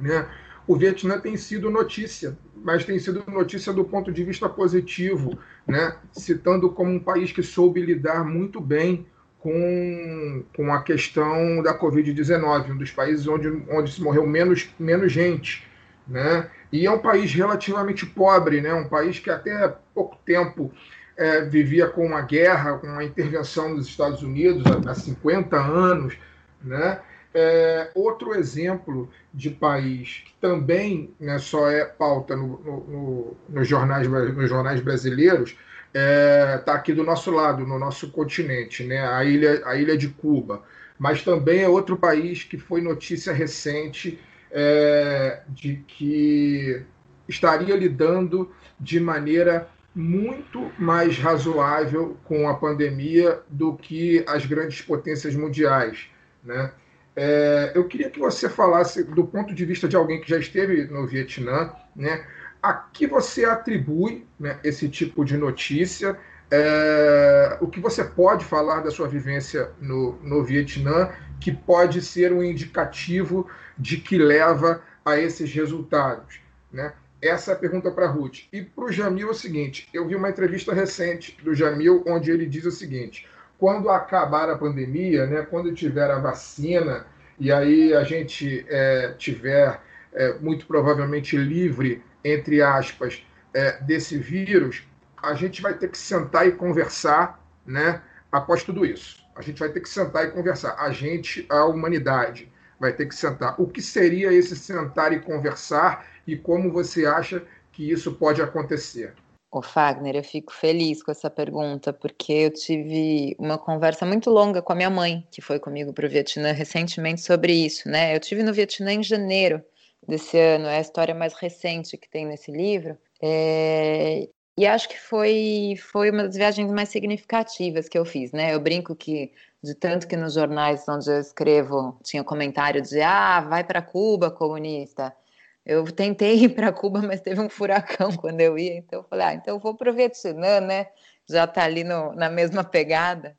né, o Vietnã tem sido notícia, mas tem sido notícia do ponto de vista positivo, né, citando como um país que soube lidar muito bem com, com a questão da Covid-19, um dos países onde, onde se morreu menos, menos gente. Né? E é um país relativamente pobre, né? um país que até pouco tempo é, vivia com uma guerra, com uma intervenção dos Estados Unidos há, há 50 anos. Né? É, outro exemplo de país que também né, só é pauta no, no, no, nos, jornais, nos jornais brasileiros está é, tá aqui do nosso lado, no nosso continente, né, a, ilha, a ilha de Cuba. Mas também é outro país que foi notícia recente é, de que estaria lidando de maneira muito mais razoável com a pandemia do que as grandes potências mundiais. Né? É, eu queria que você falasse, do ponto de vista de alguém que já esteve no Vietnã, né, a que você atribui né, esse tipo de notícia, é, o que você pode falar da sua vivência no, no Vietnã, que pode ser um indicativo de que leva a esses resultados. Né? Essa é a pergunta para a Ruth. E para o Jamil é o seguinte: eu vi uma entrevista recente do Jamil, onde ele diz o seguinte: quando acabar a pandemia, né, quando tiver a vacina, e aí a gente é, tiver é, muito provavelmente livre, entre aspas, é, desse vírus, a gente vai ter que sentar e conversar né, após tudo isso. A gente vai ter que sentar e conversar. A gente, a humanidade, vai ter que sentar. O que seria esse sentar e conversar e como você acha que isso pode acontecer? O Fagner, eu fico feliz com essa pergunta, porque eu tive uma conversa muito longa com a minha mãe, que foi comigo para o Vietnã recentemente sobre isso, né? Eu tive no Vietnã em janeiro desse ano, é a história mais recente que tem nesse livro, é... e acho que foi foi uma das viagens mais significativas que eu fiz, né? Eu brinco que de tanto que nos jornais onde eu escrevo tinha comentário de ah, vai para Cuba, comunista eu tentei ir para Cuba, mas teve um furacão quando eu ia, então eu falei, ah, então eu vou para o Vietnã, né? Já está ali no, na mesma pegada.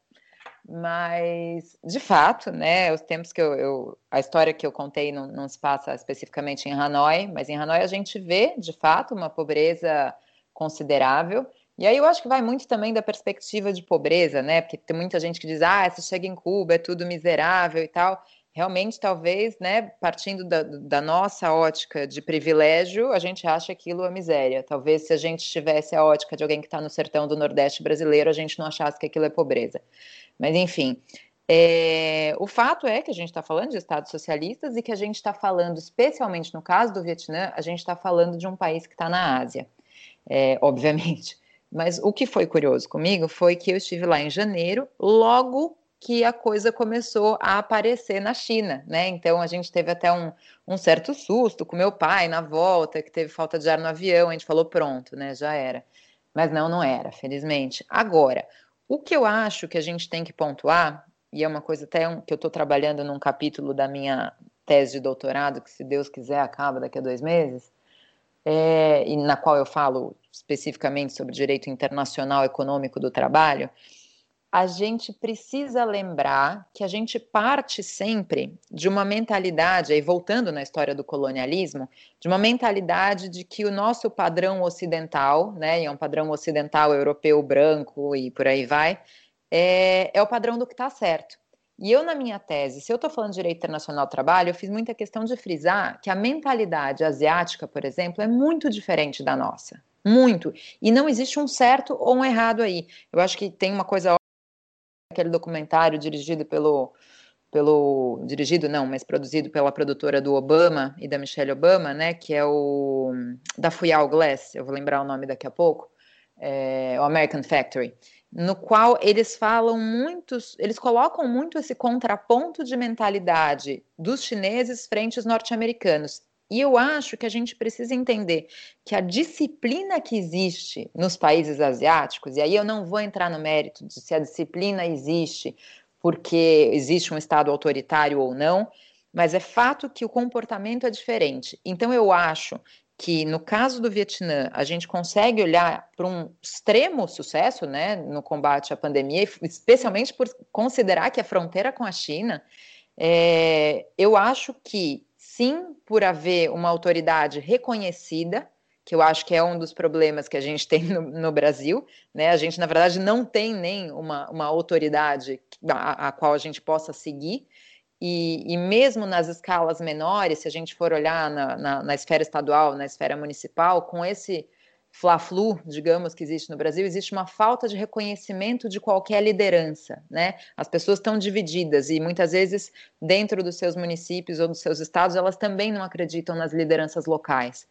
Mas, de fato, né, os tempos que eu, eu a história que eu contei não, não, se passa especificamente em Hanoi, mas em Hanoi a gente vê, de fato, uma pobreza considerável. E aí eu acho que vai muito também da perspectiva de pobreza, né? Porque tem muita gente que diz, ah, você chega em Cuba, é tudo miserável e tal realmente, talvez, né, partindo da, da, nossa ótica de privilégio, a gente acha aquilo a miséria. Talvez se a gente tivesse a ótica de alguém que está no sertão do Nordeste brasileiro, a gente não achasse que aquilo é pobreza. Mas, enfim, é, o fato é que a gente está falando de estados socialistas e que a gente está falando, especialmente no caso do Vietnã, a gente está falando de um país que está na Ásia, é, obviamente. Mas o que foi curioso comigo foi que eu estive lá em janeiro, logo que a coisa começou a aparecer na China, né? Então a gente teve até um, um certo susto com meu pai na volta, que teve falta de ar no avião, a gente falou pronto, né? Já era. Mas não, não era, felizmente. Agora, o que eu acho que a gente tem que pontuar, e é uma coisa até que eu estou trabalhando num capítulo da minha tese de doutorado, que se Deus quiser acaba daqui a dois meses, é, e na qual eu falo especificamente sobre direito internacional econômico do trabalho, a gente precisa lembrar que a gente parte sempre de uma mentalidade, aí voltando na história do colonialismo, de uma mentalidade de que o nosso padrão ocidental, né, e é um padrão ocidental europeu branco e por aí vai, é, é o padrão do que está certo. E eu, na minha tese, se eu estou falando de direito internacional do trabalho, eu fiz muita questão de frisar que a mentalidade asiática, por exemplo, é muito diferente da nossa. Muito. E não existe um certo ou um errado aí. Eu acho que tem uma coisa aquele documentário dirigido pelo pelo dirigido não, mas produzido pela produtora do Obama e da Michelle Obama, né, que é o da Fuyao Glass, eu vou lembrar o nome daqui a pouco, é, o American Factory, no qual eles falam muitos, eles colocam muito esse contraponto de mentalidade dos chineses frente aos norte-americanos. E eu acho que a gente precisa entender que a disciplina que existe nos países asiáticos, e aí eu não vou entrar no mérito de se a disciplina existe porque existe um Estado autoritário ou não, mas é fato que o comportamento é diferente. Então eu acho que no caso do Vietnã a gente consegue olhar para um extremo sucesso né, no combate à pandemia, especialmente por considerar que a fronteira com a China, é, eu acho que sim por haver uma autoridade reconhecida, que eu acho que é um dos problemas que a gente tem no, no Brasil, né? A gente, na verdade, não tem nem uma, uma autoridade a, a qual a gente possa seguir. E, e, mesmo nas escalas menores, se a gente for olhar na, na, na esfera estadual, na esfera municipal, com esse fla-flu, digamos, que existe no Brasil, existe uma falta de reconhecimento de qualquer liderança, né? As pessoas estão divididas e muitas vezes dentro dos seus municípios ou dos seus estados elas também não acreditam nas lideranças locais.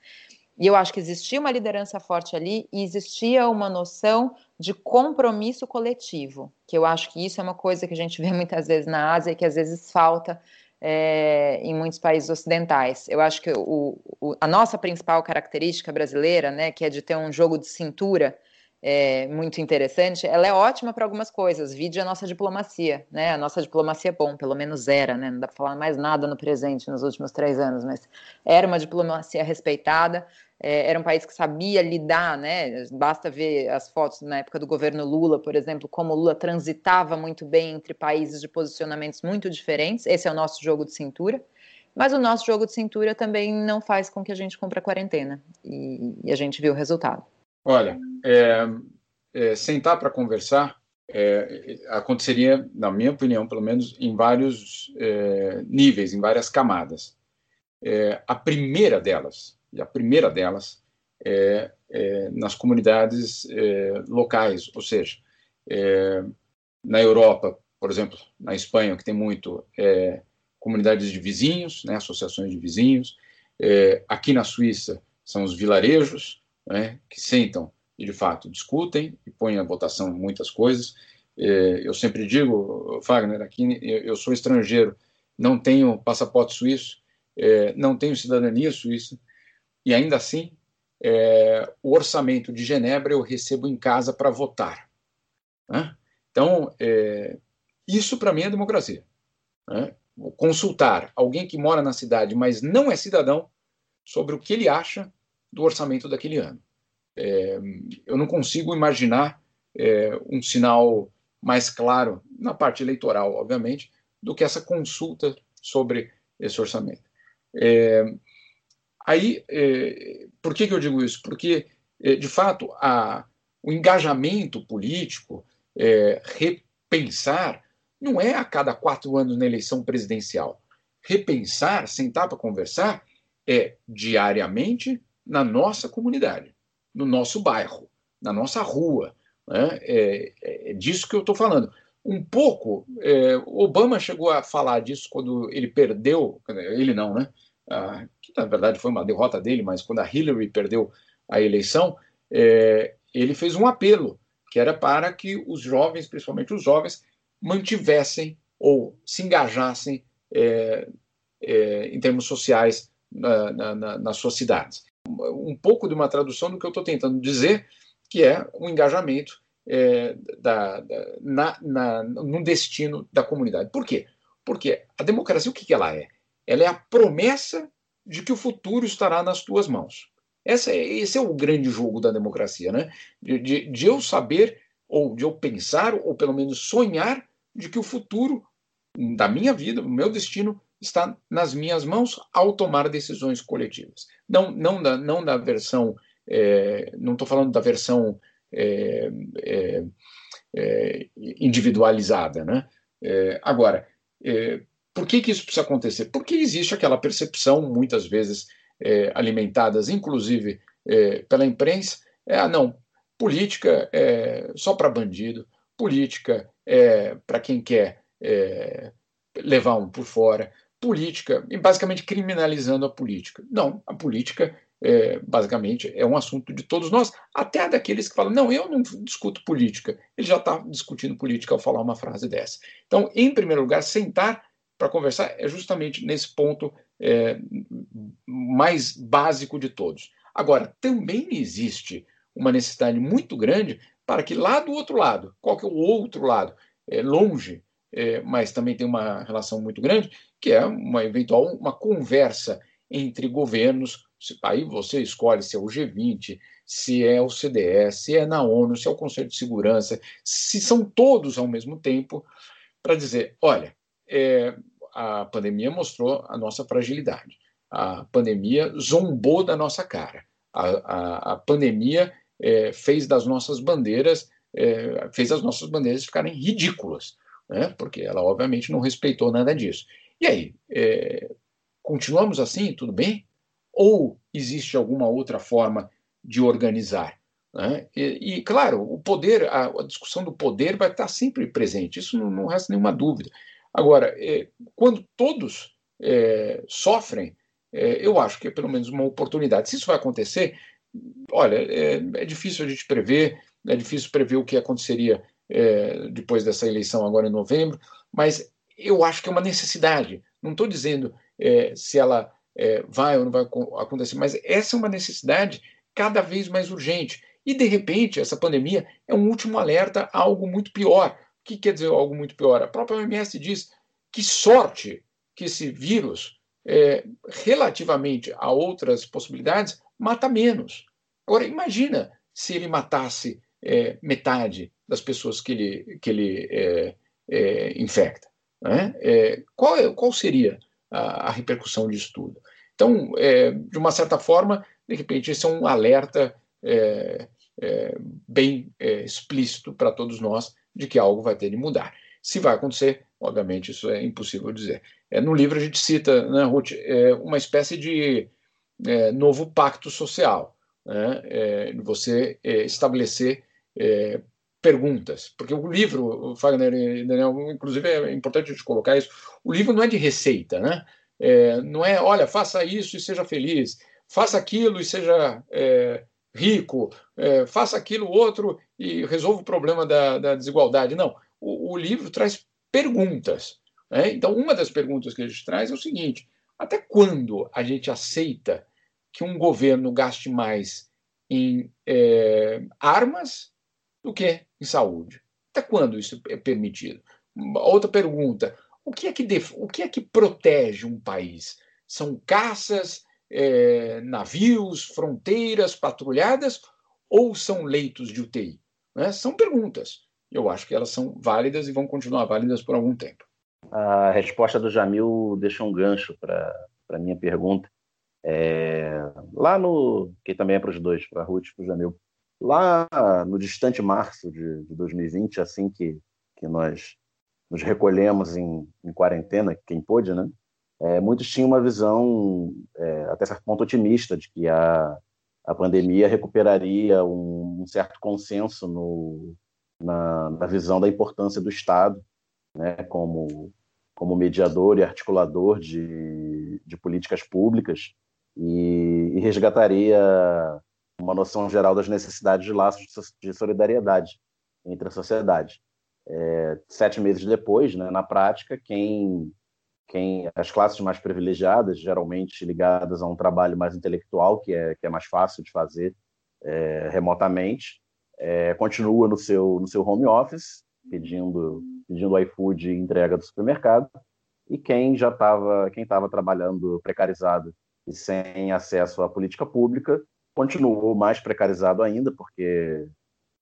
E eu acho que existia uma liderança forte ali e existia uma noção de compromisso coletivo, que eu acho que isso é uma coisa que a gente vê muitas vezes na Ásia e que às vezes falta é, em muitos países ocidentais. Eu acho que o, o, a nossa principal característica brasileira, né, que é de ter um jogo de cintura é, muito interessante, ela é ótima para algumas coisas. Vide a nossa diplomacia, né? A nossa diplomacia, bom, pelo menos era, né? Não dá para falar mais nada no presente nos últimos três anos, mas era uma diplomacia respeitada é, era um país que sabia lidar, né? Basta ver as fotos na época do governo Lula, por exemplo, como Lula transitava muito bem entre países de posicionamentos muito diferentes. Esse é o nosso jogo de cintura. Mas o nosso jogo de cintura também não faz com que a gente compre a quarentena. E, e a gente viu o resultado. Olha, é, é, sentar para conversar é, aconteceria, na minha opinião, pelo menos, em vários é, níveis, em várias camadas. É, a primeira delas e a primeira delas é, é nas comunidades locais, ou seja, na Europa, por exemplo, na Espanha, que tem muito comunidades de vizinhos, né, associações de vizinhos. Aqui na Suíça são os vilarejos, né, que sentam e de fato discutem e põem à votação muitas coisas. eu sempre digo, Fagner, aqui eu sou estrangeiro, não tenho passaporte suíço, não tenho cidadania suíça, e ainda assim, é, o orçamento de Genebra eu recebo em casa para votar. Né? Então, é, isso para mim é democracia. Né? Consultar alguém que mora na cidade, mas não é cidadão, sobre o que ele acha do orçamento daquele ano. É, eu não consigo imaginar é, um sinal mais claro na parte eleitoral, obviamente, do que essa consulta sobre esse orçamento. É, aí, é, por que, que eu digo isso? Porque, é, de fato, a, o engajamento político, é, repensar, não é a cada quatro anos na eleição presidencial. Repensar, sentar para conversar, é diariamente na nossa comunidade, no nosso bairro, na nossa rua. Né? É, é disso que eu estou falando um pouco, é, Obama chegou a falar disso quando ele perdeu, ele não, né? Ah, que na verdade foi uma derrota dele, mas quando a Hillary perdeu a eleição, é, ele fez um apelo que era para que os jovens, principalmente os jovens, mantivessem ou se engajassem é, é em termos sociais na, na, nas suas cidades. Um pouco de uma tradução do que eu estou tentando dizer, que é um engajamento é, da, da, na, na, no destino da comunidade. Por quê? Porque a democracia, o que, que ela é? Ela é a promessa de que o futuro estará nas tuas mãos. Essa é, esse é o grande jogo da democracia, né? De, de, de, eu saber, ou de eu pensar, ou pelo menos sonhar, de que o futuro da minha vida, o meu destino, está nas minhas mãos ao tomar decisões coletivas. Não, não, da, não da versão, é, não estou falando da versão é, é, é, individualizada. Né? É, agora, é, por que, que isso precisa acontecer? Porque existe aquela percepção, muitas vezes alimentadas, inclusive pela imprensa, é, ah, não, política é só para bandido, política é para quem quer é, levar um por fora, política, basicamente criminalizando a política. Não, a política é, basicamente, é um assunto de todos nós, até daqueles que falam, não, eu não discuto política. Ele já está discutindo política ao falar uma frase dessa. Então, em primeiro lugar, sentar para conversar é justamente nesse ponto é, mais básico de todos. Agora, também existe uma necessidade muito grande para que lá do outro lado, qual que é o outro lado, é longe, é, mas também tem uma relação muito grande, que é uma eventual uma conversa entre governos Aí você escolhe se é o G20, se é o CDS, se é na ONU, se é o Conselho de Segurança, se são todos ao mesmo tempo, para dizer: olha, é, a pandemia mostrou a nossa fragilidade, a pandemia zombou da nossa cara, a, a, a pandemia é, fez das nossas bandeiras, é, fez as nossas bandeiras ficarem ridículas, né? porque ela obviamente não respeitou nada disso. E aí, é, continuamos assim, tudo bem? ou existe alguma outra forma de organizar? Né? E, e, claro, o poder, a, a, discussão do poder vai estar sempre presente, isso não, não resta nenhuma dúvida. Agora, é, quando todos é, sofrem, é, eu acho que é pelo menos uma oportunidade. Se isso vai acontecer, olha, é, é difícil a gente prever, é difícil prever o que aconteceria é, depois dessa eleição agora em novembro, mas eu acho que é uma necessidade. Não estou dizendo é, se ela é, vai ou não vai acontecer, mas essa é uma necessidade cada vez mais urgente. E, de repente, essa pandemia é um último alerta a algo muito pior. O que quer dizer algo muito pior? A própria OMS diz que sorte que esse vírus, é, relativamente a outras possibilidades, mata menos. Agora, imagina se ele matasse é, metade das pessoas que ele, que ele é, é infecta. Né? É, qual, é, qual seria a, a repercussão disso tudo. Então, é, de uma certa forma, de repente, esse é um alerta é, é, bem é, explícito para todos nós de que algo vai ter de mudar. Se vai acontecer, obviamente, isso é impossível dizer. No livro a gente cita, né, Ruth, uma espécie de novo pacto social. Né, você estabelecer perguntas, porque o livro, Fagner e Daniel, inclusive é importante a gente colocar isso, o livro não é de receita, né? É, não é, olha, faça isso e seja feliz, faça aquilo e seja é, rico, é, faça aquilo outro e resolva o problema da, da desigualdade. Não, o, o, livro traz perguntas. Né? Então, uma das perguntas que a gente traz é o seguinte: até quando a gente aceita que um governo gaste mais em é, armas do que em saúde. Até quando isso é permitido? Outra pergunta: o que é que, def... o que, é que protege um país? São caças, é, navios, fronteiras patrulhadas ou são leitos de UTI? Né? São perguntas. eu acho que elas são válidas e vão continuar válidas por algum tempo. A resposta do Jamil deixa um gancho para a minha pergunta. É, lá no. que também é para os dois, para a Ruth e para o Jamil. Lá no distante março de, de 2020, assim que, que nós nos recolhemos em, em quarentena, quem pôde, né? É, muitos tinham uma visão, é, até certo ponto, otimista de que a, a pandemia recuperaria um, um certo consenso no, na, na, visão da importância do Estado né, como, como mediador e articulador de, de políticas públicas e, e, resgataria uma noção geral das necessidades de laços de solidariedade entre a sociedade. É, sete meses depois, né, na prática, quem quem as classes mais privilegiadas, geralmente ligadas a um trabalho mais intelectual, que é, que é mais fácil de fazer é, remotamente, é, continua no seu, no seu home office, pedindo, pedindo iFood e entrega do supermercado, e quem já estava quem estava trabalhando precarizado e sem acesso à política pública continuou mais precarizado ainda, porque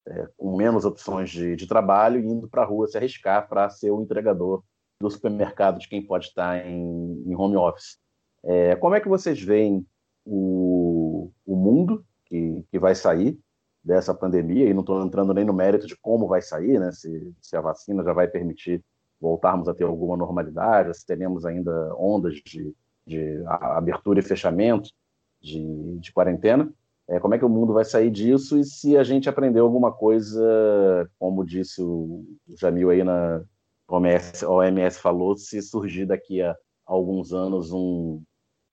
é, com menos opções de, de trabalho, indo para a rua se arriscar para ser o entregador do supermercado de quem pode estar em, em home office. É, como é que vocês veem o, o mundo que, que vai sair dessa pandemia? E não estou entrando nem no mérito de como vai sair, né? se, se a vacina já vai permitir voltarmos a ter alguma normalidade, se teremos ainda ondas de, de abertura e fechamento de, de quarentena. É, como é que o mundo vai sair disso e se a gente aprendeu alguma coisa, como disse o Jamil aí na, OMS, OMS falou, se surgir daqui a alguns anos um,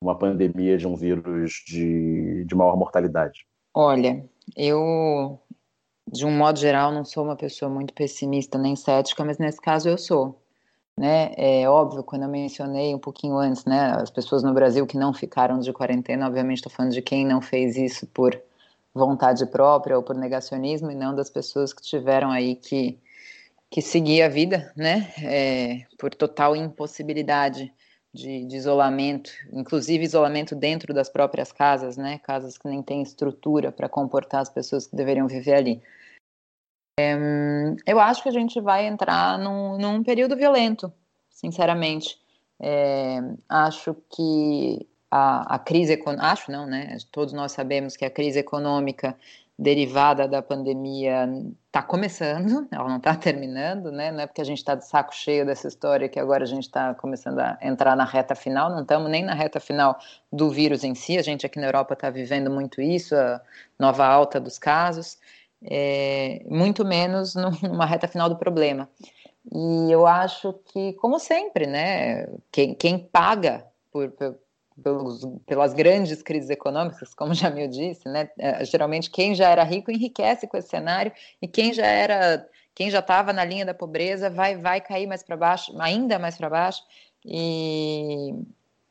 uma pandemia de um vírus de, de maior mortalidade? Olha, eu, de um modo geral, não sou uma pessoa muito pessimista nem cética, mas nesse caso eu sou. Né? É óbvio, quando eu mencionei um pouquinho antes, né, as pessoas no Brasil que não ficaram de quarentena, obviamente estou falando de quem não fez isso por vontade própria ou por negacionismo, e não das pessoas que tiveram aí que que seguia a vida, né, é, por total impossibilidade de, de, isolamento, inclusive isolamento dentro das próprias casas, né, casas que nem têm estrutura para comportar as pessoas que deveriam viver ali. É, eu acho que a gente vai entrar num, num período violento, sinceramente. É, acho que a, a crise econômica, acho não, né, todos nós sabemos que a crise econômica derivada da pandemia está começando, ela não está terminando, né? Não é porque a gente está de saco cheio dessa história que agora a gente está começando a entrar na reta final, não estamos nem na reta final do vírus em si, a gente aqui na Europa está vivendo muito isso, a nova alta dos casos, é, muito menos numa reta final do problema. E eu acho que, como sempre, né, quem, quem paga por, por pelos, pelas grandes crises econômicas, como Jamil disse, né? É, geralmente quem já era rico enriquece com esse cenário e quem já era, quem já estava na linha da pobreza vai vai cair mais para baixo, ainda mais para baixo. E,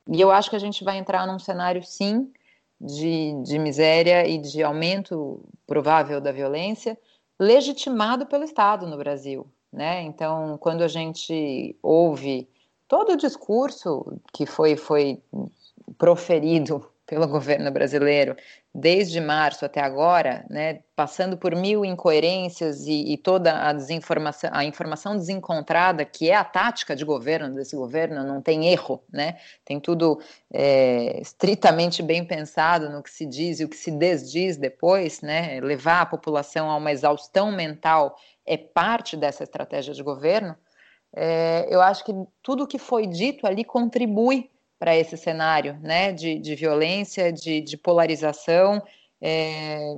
e eu acho que a gente vai entrar num cenário sim de, de miséria e de aumento provável da violência, legitimado pelo Estado no Brasil, né? Então, quando a gente ouve todo o discurso que foi foi proferido pelo governo brasileiro desde março até agora, né, passando por mil incoerências e, e, toda a desinformação, a informação desencontrada, que é a tática de governo desse governo, não tem erro, né, tem tudo é, estritamente bem pensado no que se diz e o que se desdiz depois, né, levar a população a uma exaustão mental é parte dessa estratégia de governo. É, eu acho que tudo que foi dito ali contribui para esse cenário né, de, de violência, de, de polarização, é,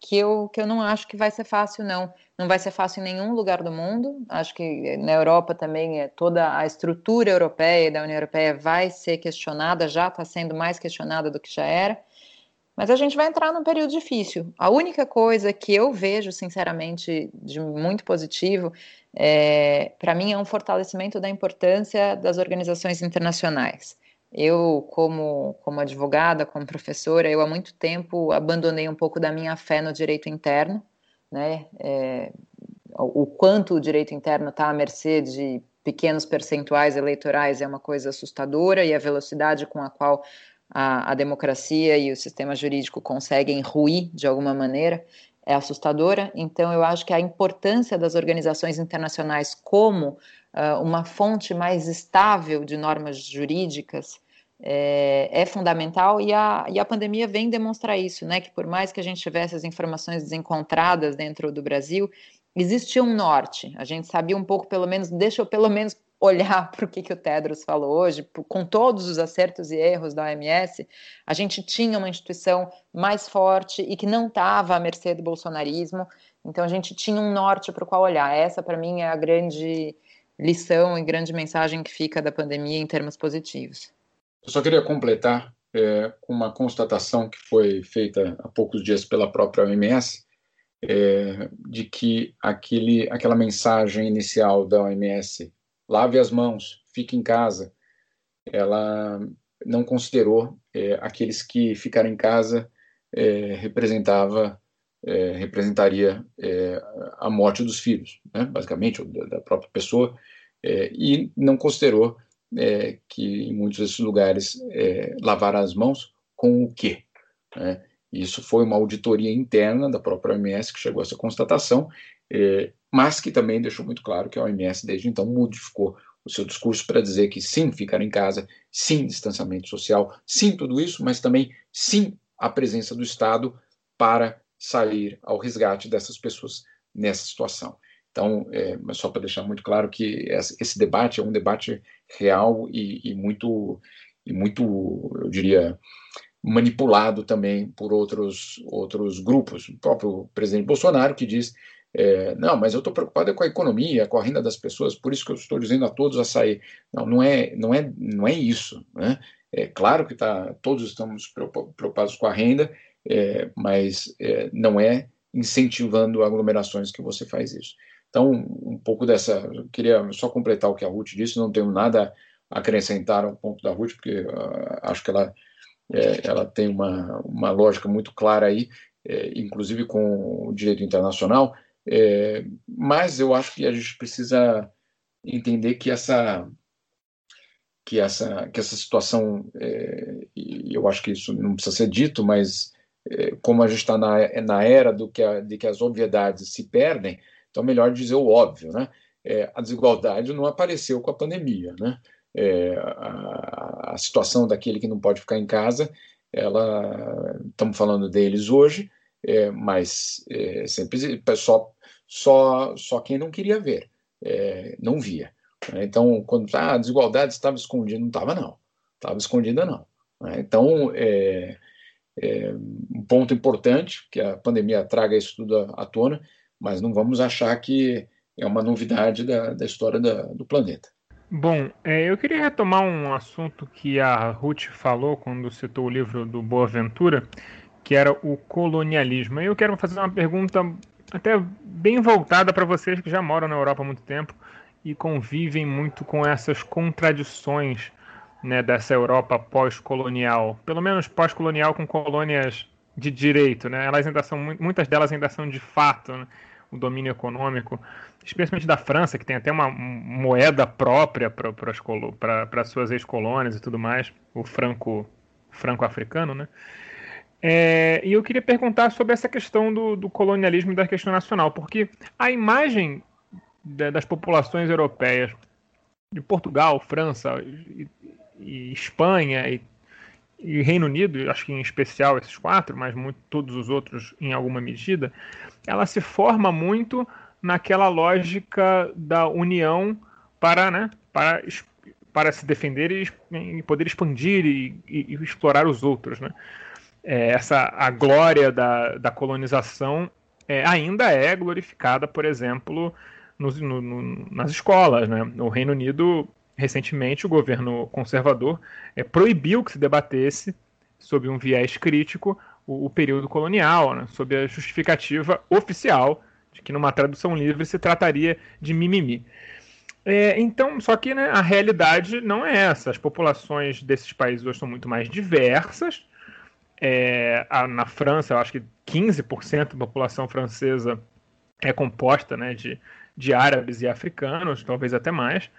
que, eu, que eu não acho que vai ser fácil, não. Não vai ser fácil em nenhum lugar do mundo. Acho que na Europa também é toda a estrutura europeia da União Europeia vai ser questionada, já está sendo mais questionada do que já era. Mas a gente vai entrar num período difícil. A única coisa que eu vejo, sinceramente, de muito positivo, é, para mim, é um fortalecimento da importância das organizações internacionais. Eu, como, como advogada, como professora, eu há muito tempo abandonei um pouco da minha fé no direito interno, né? É, o quanto o direito interno está à mercê de pequenos percentuais eleitorais é uma coisa assustadora e a velocidade com a qual a, a democracia e o sistema jurídico conseguem ruir de alguma maneira é assustadora. Então, eu acho que a importância das organizações internacionais como uh, uma fonte mais estável de normas jurídicas é, é, fundamental e a, e a pandemia vem demonstrar isso, né? Que por mais que a gente tivesse as informações desencontradas dentro do Brasil, existia um norte. A gente sabia um pouco, pelo menos, deixa eu pelo menos olhar para o que, que o Tedros falou hoje, com todos os acertos e erros da OMS, a gente tinha uma instituição mais forte e que não estava à mercê do bolsonarismo. Então a gente tinha um norte para o qual olhar. Essa, para mim, é a grande lição e grande mensagem que fica da pandemia em termos positivos. Eu só queria completar é, uma constatação que foi feita há poucos dias pela própria OMS, é, de que aquele, aquela mensagem inicial da OMS, lave as mãos, fique em casa, ela não considerou é, aqueles que ficaram em casa é, representava é, representaria é, a morte dos filhos, né, basicamente, da, da própria pessoa, e não considerou é, que em muitos desses lugares é, lavaram as mãos com o quê? Né? Isso foi uma auditoria interna da própria OMS que chegou a essa constatação, é, mas que também deixou muito claro que a OMS desde então modificou o seu discurso para dizer que sim, ficar em casa, sim, distanciamento social, sim, tudo isso, mas também sim, a presença do Estado para sair ao resgate dessas pessoas nessa situação. Então, é, só para deixar muito claro que esse debate é um debate real e, e, muito, e muito, eu diria, manipulado também por outros, outros grupos. O próprio presidente Bolsonaro que diz é, não, mas eu estou preocupado com a economia, com a renda das pessoas, por isso que eu estou dizendo a todos a sair. Não, não é, não é, não é isso. Né? É claro que tá, todos estamos preocupados com a renda, é, mas é, não é incentivando aglomerações que você faz isso. Então, um pouco dessa. Eu queria só completar o que a Ruth disse, não tenho nada a acrescentar ao ponto da Ruth, porque uh, acho que ela, é, ela tem uma, uma lógica muito clara aí, é, inclusive com o direito internacional, é, mas eu acho que a gente precisa entender que essa que essa que essa situação é, eu acho que isso não precisa ser dito mas como a gente está na, na era do que a, de que as obviedades se perdem então, melhor dizer o óbvio, né? É, a desigualdade não apareceu com a pandemia, né? É, a, a, situação daquele que não pode ficar em casa, ela estamos falando deles hoje, é, mas é, sempre só, só só quem não queria ver, é, não via. Né? Então, quando ah, a desigualdade estava escondida, não estava não, estava escondida não. Né? Então, é, é, um ponto importante que a pandemia traga isso tudo à, tona mas não vamos achar que é uma novidade da, da história da, do planeta. Bom, é, eu queria retomar um assunto que a Ruth falou quando citou o livro do Boaventura, que era o colonialismo. Eu quero fazer uma pergunta até bem voltada para vocês que já moram na Europa há muito tempo e convivem muito com essas contradições né, dessa Europa pós-colonial, pelo menos pós-colonial com colônias de direito, né? Elas ainda são muitas delas ainda são de fato, né? o domínio econômico, especialmente da França, que tem até uma moeda própria para suas ex-colônias e tudo mais, o franco franco-africano, né? É, e eu queria perguntar sobre essa questão do, do, colonialismo e da questão nacional, porque a imagem das populações europeias de Portugal, França e, Espanha e, e, Reino Unido, acho que em especial esses quatro, mas muito, todos os outros em alguma medida, ela se forma muito naquela lógica da união para, né, para, para se defender e, poder expandir e, e, explorar os outros. Né? É, essa, a glória da, da colonização é, ainda é glorificada, por exemplo, no, no, nas escolas. Né? No Reino Unido, recentemente, o governo conservador é, proibiu que se debatesse, sob um viés crítico, o, o período colonial, né, sob a justificativa oficial de que numa tradução livre se trataria de mimimi. É, então, só que né, a realidade não é essa. As populações desses países hoje são muito mais diversas. É, a, na França, eu acho que 15% da população francesa é composta né, de, de árabes e africanos, talvez até mais.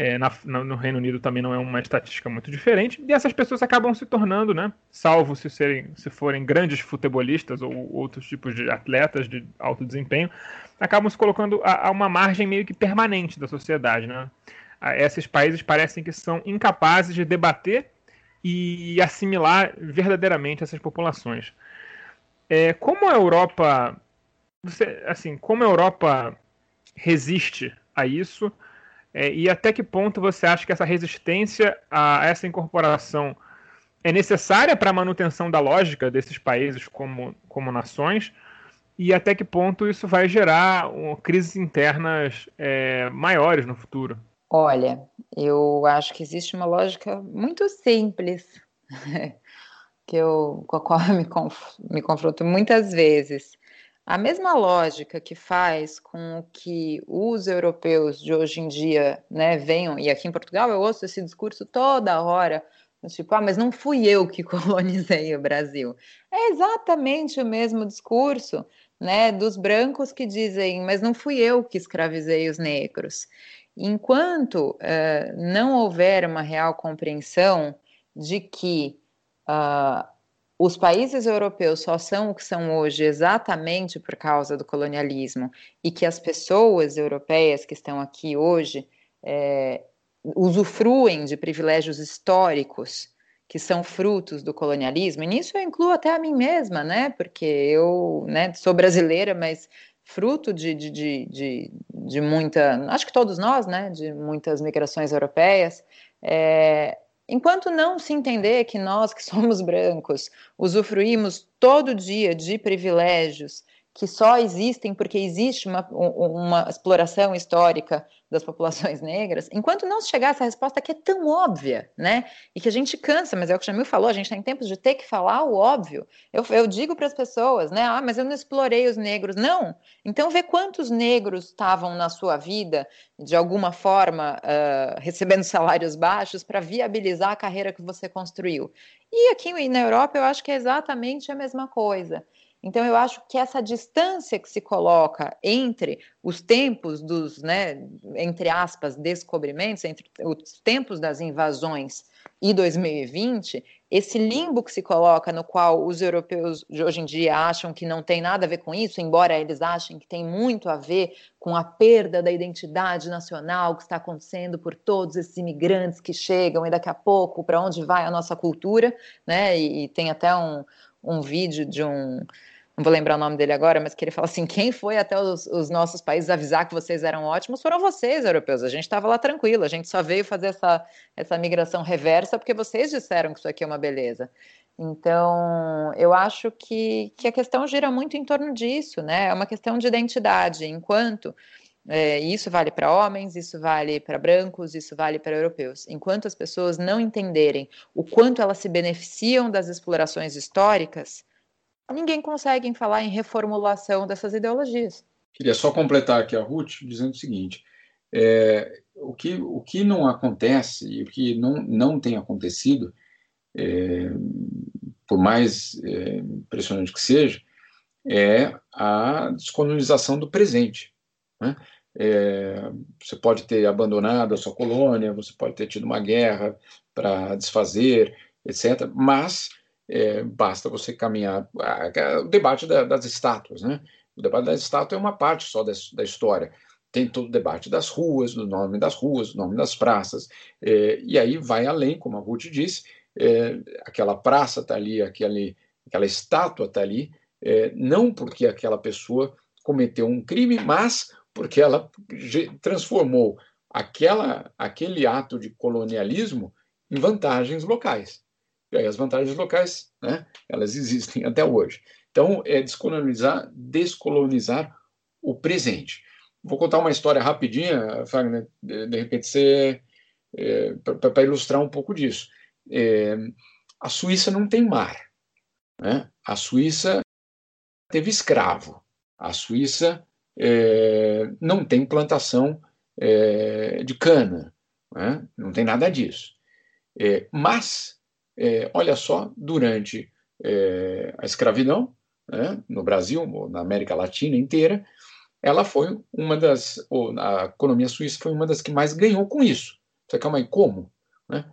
É, na, no Reino Unido também não é uma estatística muito diferente. E essas pessoas acabam se tornando, né? Salvo se, serem, se forem grandes futebolistas ou outros tipos de atletas de alto desempenho, acabam se colocando a, a uma margem meio que permanente da sociedade, né? Esses países parecem que são incapazes de debater e assimilar verdadeiramente essas populações. É, como a Europa, você, assim, como a Europa resiste a isso? É, e até que ponto você acha que essa resistência a essa incorporação é necessária para a manutenção da lógica desses países como, como nações? E até que ponto isso vai gerar um, crises internas é, maiores no futuro? Olha, eu acho que existe uma lógica muito simples, que eu, com a qual eu me, conf, me confronto muitas vezes. A mesma lógica que faz com que os europeus de hoje em dia né, venham, e aqui em Portugal eu ouço esse discurso toda hora, tipo, ah, mas não fui eu que colonizei o Brasil. É exatamente o mesmo discurso né, dos brancos que dizem, mas não fui eu que escravizei os negros. Enquanto uh, não houver uma real compreensão de que uh, os países europeus só são o que são hoje exatamente por causa do colonialismo e que as pessoas europeias que estão aqui hoje é, usufruem de privilégios históricos que são frutos do colonialismo, e nisso eu incluo até a mim mesma, né? Porque eu né, sou brasileira, mas fruto de, de, de, de, de muita, acho que todos nós, né? De muitas migrações europeias. É, Enquanto não se entender que nós que somos brancos usufruímos todo dia de privilégios que só existem porque existe uma, uma exploração histórica das populações negras, enquanto não chegar essa resposta que é tão óbvia, né? E que a gente cansa, mas é o que o Jamil falou, a gente está em tempos de ter que falar o óbvio. Eu, eu digo para as pessoas, né? Ah, mas eu não explorei os negros. Não. Então vê quantos negros estavam na sua vida, de alguma forma, uh, recebendo salários baixos para viabilizar a carreira que você construiu. E aqui na Europa eu acho que é exatamente a mesma coisa. Então, eu acho que essa distância que se coloca entre os tempos dos, né, entre aspas, descobrimentos, entre os tempos das invasões e 2020, esse limbo que se coloca no qual os europeus de hoje em dia acham que não tem nada a ver com isso, embora eles achem que tem muito a ver com a perda da identidade nacional que está acontecendo por todos esses imigrantes que chegam e daqui a pouco para onde vai a nossa cultura, né? E, e tem até um, um vídeo de um não vou lembrar o nome dele agora, mas que ele fala assim: quem foi até os, os nossos países avisar que vocês eram ótimos foram vocês, europeus. A gente estava lá tranquilo, a gente só veio fazer essa, essa migração reversa porque vocês disseram que isso aqui é uma beleza. Então, eu acho que, que a questão gira muito em torno disso, né? É uma questão de identidade, enquanto. É, isso vale para homens, isso vale para brancos, isso vale para europeus. Enquanto as pessoas não entenderem o quanto elas se beneficiam das explorações históricas, ninguém consegue falar em reformulação dessas ideologias. Queria só completar aqui a Ruth dizendo o seguinte: é, o, que, o que não acontece e o que não, não tem acontecido, é, por mais é, impressionante que seja, é a descolonização do presente. Né? É, você pode ter abandonado a sua colônia, você pode ter tido uma guerra para desfazer, etc. Mas é, basta você caminhar. O debate da, das estátuas, né? O debate das estátuas é uma parte só da, da história. Tem todo o debate das ruas, do nome das ruas, do nome das praças, é, e aí vai além, como a Ruth disse, é, aquela praça está ali, aquele, aquela estátua está ali, é, não porque aquela pessoa cometeu um crime, mas porque ela transformou aquela, aquele ato de colonialismo em vantagens locais. E aí as vantagens locais, né, elas existem até hoje. Então, é descolonizar, descolonizar o presente. Vou contar uma história rapidinha, Fagner, de, repente você, é, para ilustrar um pouco disso. É, a Suíça não tem mar. Né? A Suíça teve escravo. A Suíça é, não tem plantação é, de cana. Né? Não tem nada disso. É, mas é, olha só, durante é, a escravidão, né, no Brasil, na América Latina inteira, ela foi uma das, a economia suíça foi uma das que mais ganhou com isso. Você, calma aí, como? Né?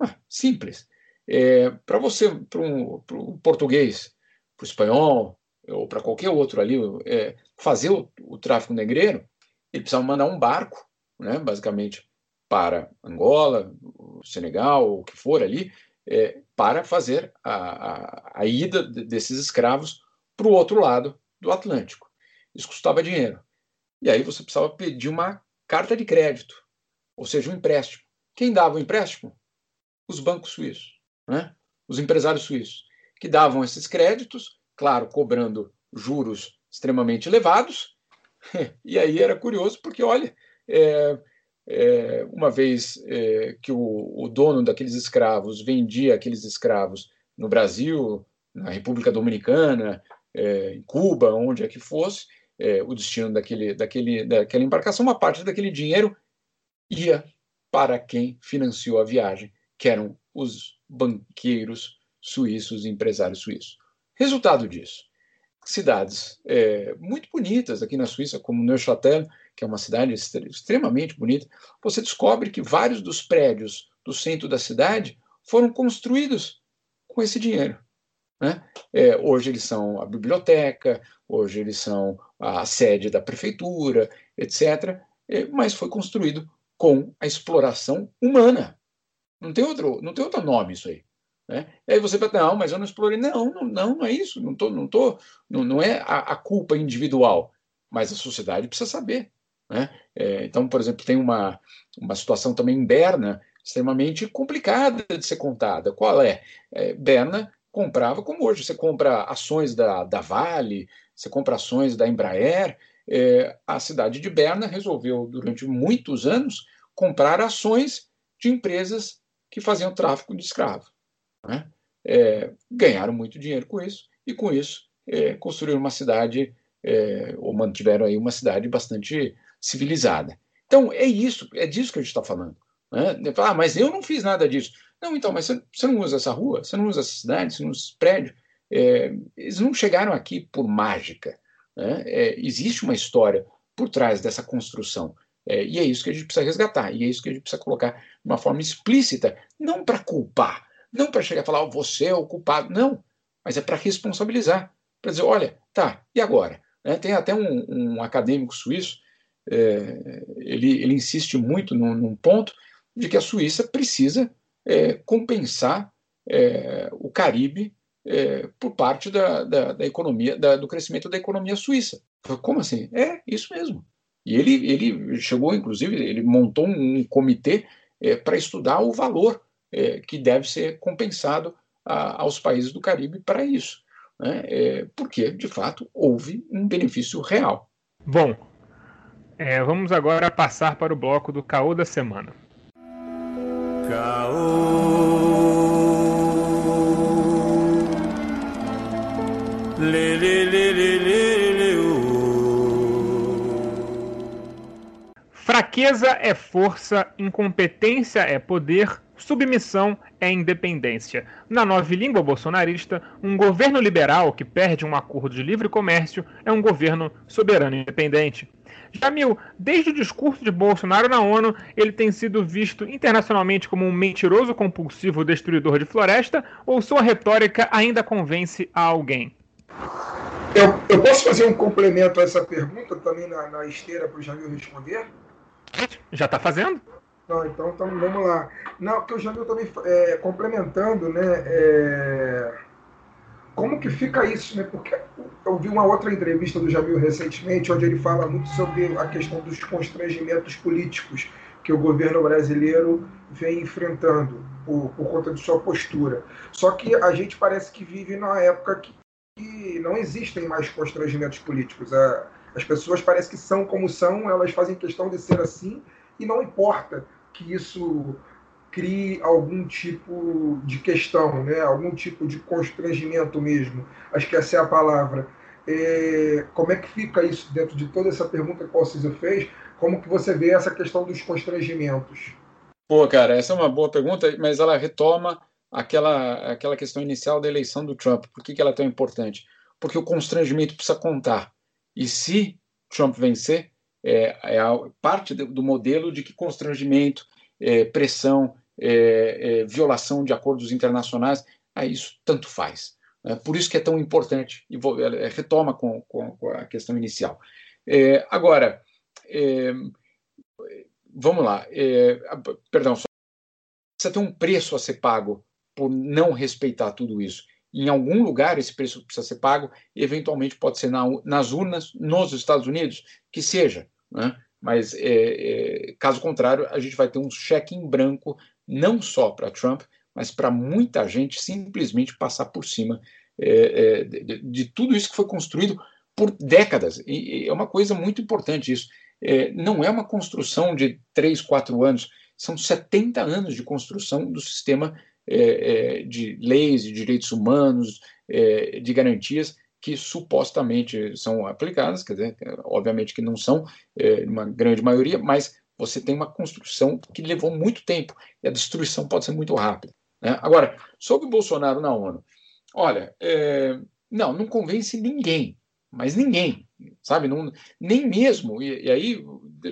Ah, simples. É, para você, para um, um, português, para o espanhol, ou para qualquer outro ali, é, fazer o, o, tráfico negreiro, ele precisava mandar um barco, né, basicamente, para Angola, Senegal, o que for ali, é, para fazer a, a, a ida desses escravos para o outro lado do Atlântico. Isso custava dinheiro. E aí você precisava pedir uma carta de crédito, ou seja, um empréstimo. Quem dava o empréstimo? Os bancos suíços, né? os empresários suíços, que davam esses créditos, claro, cobrando juros extremamente elevados. E aí era curioso, porque, olha, é, é, uma vez é, que o, o, dono daqueles escravos vendia aqueles escravos no Brasil, na República Dominicana, é, em Cuba, onde é que fosse, é, o destino daquele, daquele, daquela embarcação, uma parte daquele dinheiro ia para quem financiou a viagem, que eram os banqueiros suíços, empresários suíços. Resultado disso, cidades é, muito bonitas aqui na Suíça, como Neuchâtel, que é uma cidade extremamente bonita, você descobre que vários dos prédios do centro da cidade foram construídos com esse dinheiro. Né? É, hoje eles são a biblioteca, hoje eles são a sede da prefeitura, etc. É, mas foi construído com a exploração humana. Não tem outro, não tem outro nome isso aí. Né? E aí você fala, não, mas eu não explorei. Não, não, não, é isso. Não, tô, não, tô, não, não é a, a culpa individual, mas a sociedade precisa saber. Né? É, então, por exemplo, tem uma, uma situação também em Berna extremamente complicada de ser contada. Qual é? é Berna comprava como hoje. Você compra ações da, da Vale, você compra ações da Embraer. É, a cidade de Berna resolveu, durante muitos anos, comprar ações de empresas que faziam tráfico de escravo. Né? É, ganharam muito dinheiro com isso, e com isso é, construíram uma cidade, é, ou mantiveram aí uma cidade bastante civilizada. Então, é isso, é disso que a gente está falando. Né? Ah, mas eu não fiz nada disso. Não, então, mas você, não usa essa rua, você não usa essa cidade, você não usa esse prédio. É, eles não chegaram aqui por mágica. Né? É, existe uma história por trás dessa construção. É, e é isso que a gente precisa resgatar, e é isso que a gente precisa colocar de uma forma explícita, não para culpar, não para chegar a falar, oh, você é o culpado, não, mas é para responsabilizar, para dizer, olha, tá, e agora? Né? Tem até um, um acadêmico suíço, é, ele, ele insiste muito num, num ponto de que a Suíça precisa é, compensar é, o Caribe é, por parte da, da, da economia, da, do crescimento da economia suíça. Como assim? É isso mesmo. E ele, ele chegou, inclusive, ele montou um comitê é, para estudar o valor é, que deve ser compensado a, aos países do Caribe para isso. Né? É, porque, de fato, houve um benefício real. Bom, é, vamos agora passar para o bloco do Caô da Semana. Lê, lê, lê, lê, lê, lê, Fraqueza é força, incompetência é poder, submissão é independência. Na nova língua bolsonarista, um governo liberal que perde um acordo de livre comércio é um governo soberano e independente. Jamil, desde o discurso de Bolsonaro na ONU, ele tem sido visto internacionalmente como um mentiroso compulsivo destruidor de floresta ou sua retórica ainda convence a alguém? Eu, eu posso fazer um complemento a essa pergunta também na, na esteira para o Jamil responder? Já está fazendo? Não, então, então vamos lá. Não, porque o Jamil também, é, complementando, né? É como que fica isso, né? Porque eu vi uma outra entrevista do Jamil recentemente, onde ele fala muito sobre a questão dos constrangimentos políticos que o governo brasileiro vem enfrentando por, por conta de sua postura. Só que a gente parece que vive numa época que, que não existem mais constrangimentos políticos. A, as pessoas parecem que são como são, elas fazem questão de ser assim, e não importa que isso crie algum tipo de questão, né? algum tipo de constrangimento mesmo. Acho que essa é a palavra. É, como é que fica isso dentro de toda essa pergunta que o Cisa fez? Como que você vê essa questão dos constrangimentos? Pô, cara, essa é uma boa pergunta, mas ela retoma aquela, aquela questão inicial da eleição do Trump. Por que, que ela é tão importante? Porque o constrangimento precisa contar. E se Trump vencer, é, é parte do modelo de que constrangimento é, pressão, é, é, violação de acordos internacionais, aí isso tanto faz. Né? Por isso que é tão importante, e vou, é, retoma com, com, com, a questão inicial. É, agora, é, vamos lá, perdão, só, precisa ter um preço a ser pago por não respeitar tudo isso. Em algum lugar esse preço precisa ser pago, eventualmente pode ser na, nas urnas nos Estados Unidos, que seja. Né? Mas, é, é, caso contrário, a gente vai ter um cheque em branco, não só para Trump, mas para muita gente simplesmente passar por cima é, é, de, de, tudo isso que foi construído por décadas. E, é uma coisa muito importante isso. É, não é uma construção de três, quatro anos, são 70 anos de construção do sistema é, de leis, de direitos humanos, de garantias que supostamente são aplicadas, quer dizer, obviamente que não são, é, uma grande maioria, mas você tem uma construção que levou muito tempo e a destruição pode ser muito rápida. Né? Agora, sobre o Bolsonaro na ONU, olha, é, não, não convence ninguém, mas ninguém, sabe? Não, nem mesmo, e, e aí,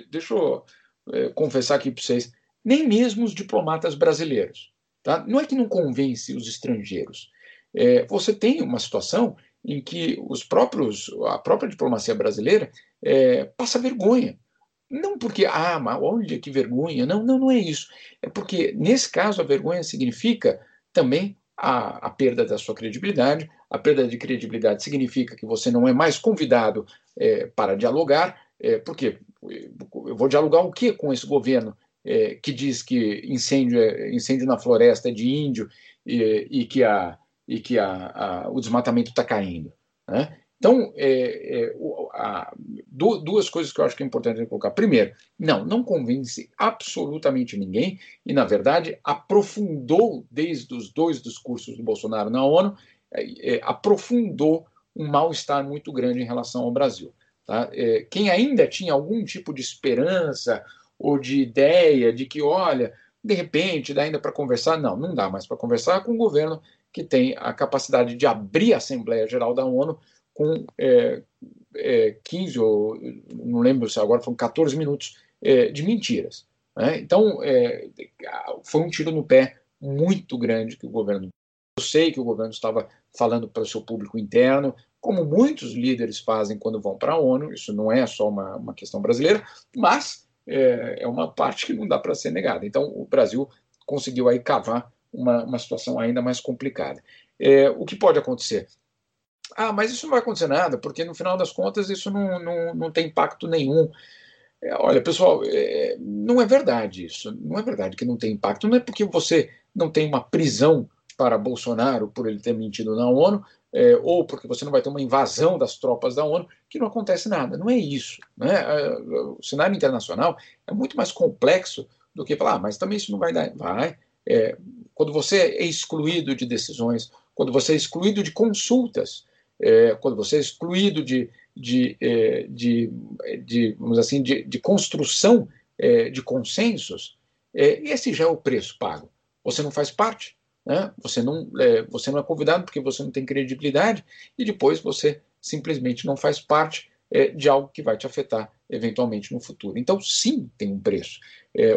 deixa eu é, confessar aqui para vocês, nem mesmo os diplomatas brasileiros. Tá? Não é que não convence os estrangeiros. É, você tem uma situação em que os próprios, a própria diplomacia brasileira é, passa vergonha. Não porque, ah, mas olha que vergonha. Não, não, não é isso. É porque, nesse caso, a vergonha significa também a, a perda da sua credibilidade. A perda de credibilidade significa que você não é mais convidado é, para dialogar. É, porque eu vou dialogar o que com esse governo é, que diz que incêndio, é, incêndio na floresta é de índio e, e que a e que a, a, o desmatamento está caindo. Né? Então, é, é, a, duas coisas que eu acho que é importante colocar. Primeiro, não, não convence absolutamente ninguém e, na verdade, aprofundou, desde os dois discursos do Bolsonaro na ONU, é, é aprofundou um mal-estar muito grande em relação ao Brasil. Tá? É, quem ainda tinha algum tipo de esperança ou de ideia de que, olha, de repente dá ainda para conversar, não, não dá mais para conversar com o governo que tem a capacidade de abrir a Assembleia Geral da ONU com é, é, 15 ou não lembro se agora foram 14 minutos é, de mentiras. Né? Então é, foi um tiro no pé muito grande que o governo. Eu sei que o governo estava falando para o seu público interno, como muitos líderes fazem quando vão para a ONU. Isso não é só uma, uma questão brasileira, mas é, é uma parte que não dá para ser negada. Então o Brasil conseguiu aí cavar uma, uma situação ainda mais complicada. É, o que pode acontecer? Ah, mas isso não vai acontecer nada, porque no final das contas isso não, não, não tem impacto nenhum. É, olha, pessoal, é, não é verdade isso. Não é verdade que não tem impacto. Não é porque você não tem uma prisão para Bolsonaro por ele ter mentido na ONU, é, ou porque você não vai ter uma invasão das tropas da ONU, que não acontece nada. Não é isso. Né? É, o cenário internacional é muito mais complexo do que falar, ah, mas também isso não vai dar. Vai. É, quando você é excluído de decisões, quando você é excluído de consultas, é, quando você é excluído de, de, é, de, de vamos assim, de, de construção é, de consensos, esse já é o preço pago. Você não faz parte, né? você, não, é, você não é convidado porque você não tem credibilidade e depois você simplesmente não faz parte de algo que vai te afetar eventualmente no futuro. Então, sim, tem um preço.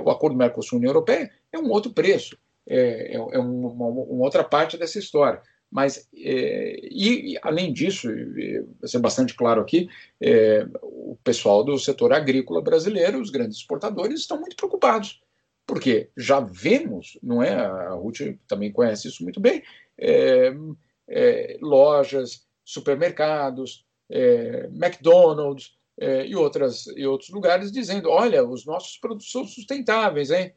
o acordo Mercosul-União Europeia é um outro preço é, é, é uma, uma, outra parte dessa história. Mas, é, e, além disso, vai ser bastante claro aqui, é, o pessoal do setor agrícola brasileiro, os grandes exportadores, estão muito preocupados, porque já vemos, não é? A Ruth também conhece isso muito bem, é, é, lojas, supermercados, McDonald's e, outras, e outros lugares dizendo: olha, os nossos produtos são sustentáveis, hein?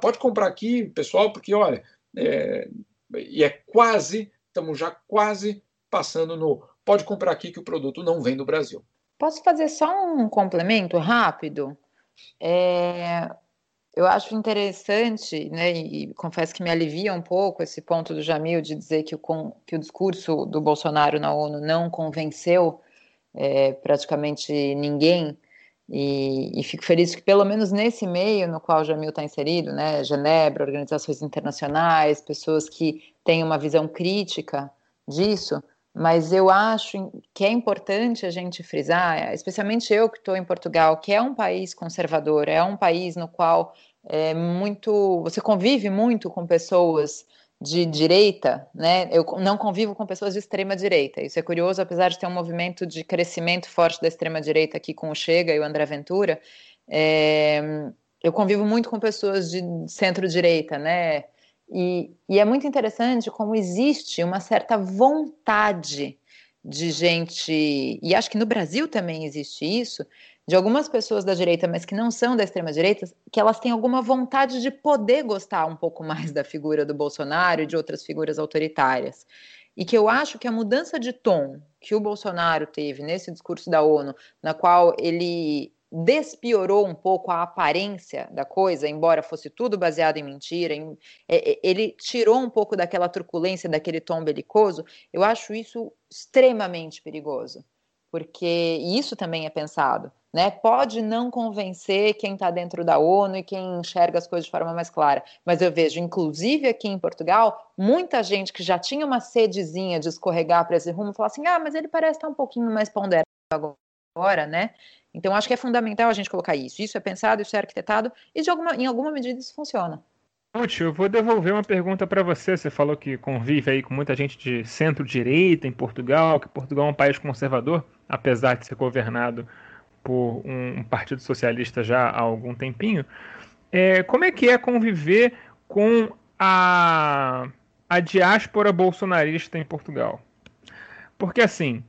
Pode comprar aqui, pessoal, porque olha, é, e é quase, estamos já quase passando no pode comprar aqui que o produto não vem do Brasil. Posso fazer só um complemento rápido? É, eu acho interessante, né, e confesso que me alivia um pouco esse ponto do Jamil de dizer que o, que o discurso do Bolsonaro na ONU não convenceu é, praticamente ninguém. E, e, fico feliz que, pelo menos nesse meio no qual o Jamil está inserido, né, Genebra, organizações internacionais, pessoas que têm uma visão crítica disso, mas eu acho que é importante a gente frisar, especialmente eu que estou em Portugal, que é um país conservador, é um país no qual é muito. Você convive muito com pessoas de direita, né? Eu não convivo com pessoas de extrema direita. Isso é curioso, apesar de ter um movimento de crescimento forte da extrema direita aqui com o Chega e o André Ventura. É, eu convivo muito com pessoas de centro-direita, né? E, e é muito interessante como existe uma certa vontade de gente, e acho que no Brasil também existe isso, de algumas pessoas da direita, mas que não são da extrema direita, que elas têm alguma vontade de poder gostar um pouco mais da figura do Bolsonaro e de outras figuras autoritárias. E que eu acho que a mudança de tom que o Bolsonaro teve nesse discurso da ONU, na qual ele despiorou um pouco a aparência da coisa, embora fosse tudo baseado em mentira, em, é, é, ele tirou um pouco daquela truculência, daquele tom belicoso, eu acho isso extremamente perigoso, porque isso também é pensado, né? Pode não convencer quem está dentro da ONU e quem enxerga as coisas de forma mais clara, mas eu vejo, inclusive aqui em Portugal, muita gente que já tinha uma sedezinha de escorregar para esse rumo, falar assim, ah, mas ele parece estar tá um pouquinho mais ponderado agora, né? Então, acho que é fundamental a gente colocar isso. Isso é pensado, isso é arquitetado, e de alguma, em alguma medida isso funciona. Ruth, eu vou devolver uma pergunta para você. Você falou que convive aí com muita gente de centro-direita em Portugal, que Portugal é um país conservador, apesar de ser governado por um, partido socialista já há algum tempinho. É, como é que é conviver com a, a diáspora bolsonarista em Portugal? Porque assim,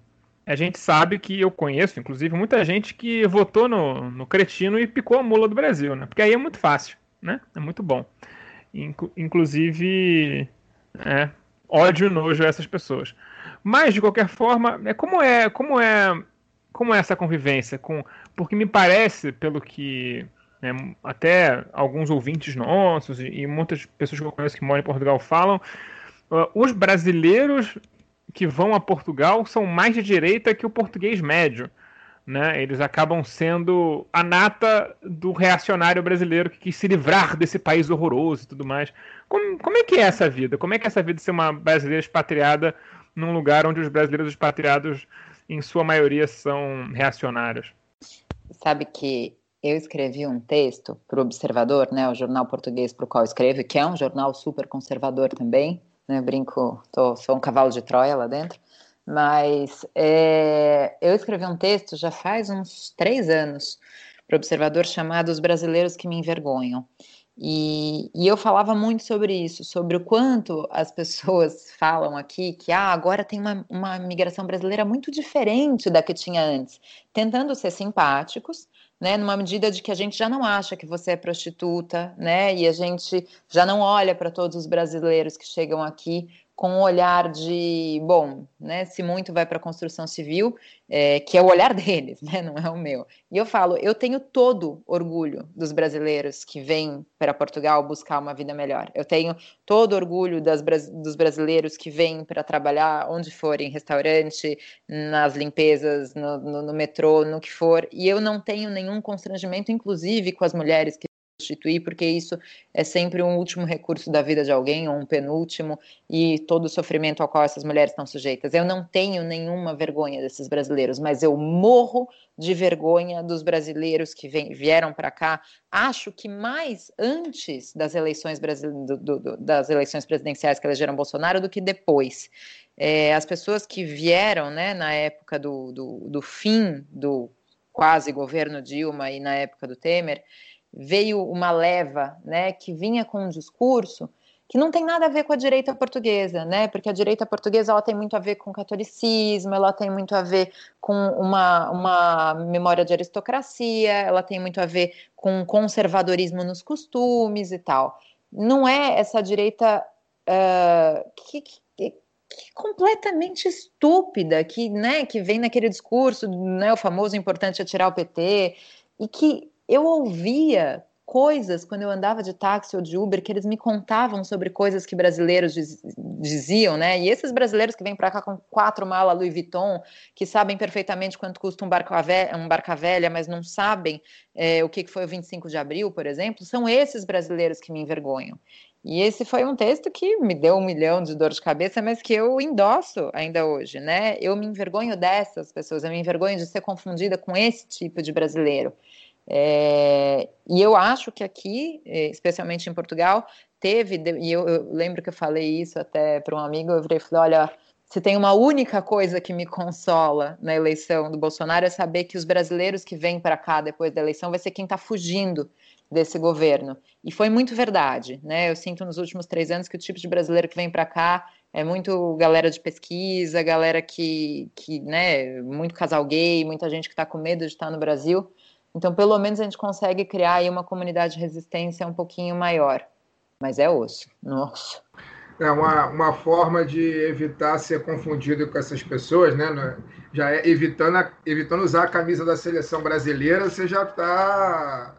a gente sabe que eu conheço, inclusive, muita gente que votou no, no Cretino e picou a mula do Brasil, né? Porque aí é muito fácil, né? É muito bom. inclusive, é, ódio e nojo a essas pessoas. Mas, de qualquer forma, é como é, como é, como é essa convivência com, porque me parece, pelo que né, até alguns ouvintes nossos e, e muitas pessoas que eu conheço que moram em Portugal falam, uh, os brasileiros que vão a Portugal são mais de direita que o português médio. Né? Eles acabam sendo a nata do reacionário brasileiro que quis se livrar desse país horroroso e tudo mais. Como, como é que é essa vida? Como é que é essa vida de ser uma brasileira expatriada num lugar onde os brasileiros expatriados, em sua maioria, são reacionários? Sabe que eu escrevi um texto para o Observador, né, o jornal português para o qual escrevo, que é um jornal super conservador também, né? Brinco, tô, sou um cavalo de Troia lá dentro. Mas é, eu escrevi um texto já faz uns três anos para o Observador chamado Os Brasileiros que Me Envergonham. E, e, eu falava muito sobre isso, sobre o quanto as pessoas falam aqui que ah, agora tem uma, uma migração brasileira muito diferente da que tinha antes, tentando ser simpáticos, né, numa medida de que a gente já não acha que você é prostituta, né, e a gente já não olha para todos os brasileiros que chegam aqui com um olhar de, bom, né, se muito vai para a construção civil, é, que é o olhar deles, né, não é o meu. E eu falo, eu tenho todo orgulho dos brasileiros que vêm para Portugal buscar uma vida melhor. Eu tenho todo orgulho das, dos brasileiros que vêm para trabalhar onde for, em restaurante, nas limpezas, no, no, no metrô, no que for. E eu não tenho nenhum constrangimento, inclusive com as mulheres que substituir, porque isso é sempre um último recurso da vida de alguém, ou um penúltimo, e todo o sofrimento ao qual essas mulheres estão sujeitas. Eu não tenho nenhuma vergonha desses brasileiros, mas eu morro de vergonha dos brasileiros que vem, vieram para cá. Acho que mais antes das eleições, do, do, das eleições presidenciais que elegeram Bolsonaro do que depois. É, as pessoas que vieram né, na época do, do, do fim do quase governo Dilma e na época do Temer, veio uma leva, né, que vinha com um discurso que não tem nada a ver com a direita portuguesa, né? Porque a direita portuguesa ela tem muito a ver com catolicismo, ela tem muito a ver com uma, uma memória de aristocracia, ela tem muito a ver com conservadorismo nos costumes e tal. Não é essa direita uh, que, que, que completamente estúpida, que, né, que vem naquele discurso, né, o famoso importante é tirar o PT, e que eu ouvia coisas quando eu andava de táxi ou de Uber que eles me contavam sobre coisas que brasileiros diz, diziam, né? E esses brasileiros que vêm para cá com quatro malas Louis Vuitton, que sabem perfeitamente quanto custa um velha, um barca velha mas não sabem é, o que foi o 25 de abril, por exemplo, são esses brasileiros que me envergonham. E esse foi um texto que me deu um milhão de dor de cabeça, mas que eu endosso ainda hoje, né? Eu me envergonho dessas pessoas, eu me envergonho de ser confundida com esse tipo de brasileiro. É, e eu acho que aqui, é, especialmente em Portugal, teve, e eu, eu lembro que eu falei isso até para um amigo, eu virei falei, olha, se tem uma única coisa que me consola na eleição do Bolsonaro é saber que os brasileiros que vêm para cá depois da eleição vai ser quem está fugindo desse governo. E foi muito verdade, né? Eu sinto nos últimos três anos que o tipo de brasileiro que vem para cá é muito galera de pesquisa, galera que, que, né, muito casal gay, muita gente que está com medo de estar no Brasil. Então, pelo menos a gente consegue criar aí uma comunidade de resistência um pouquinho maior. Mas é osso, nossa. É uma, uma forma de evitar ser confundido com essas pessoas, né? Já é evitando, evitando usar a camisa da seleção brasileira, você já está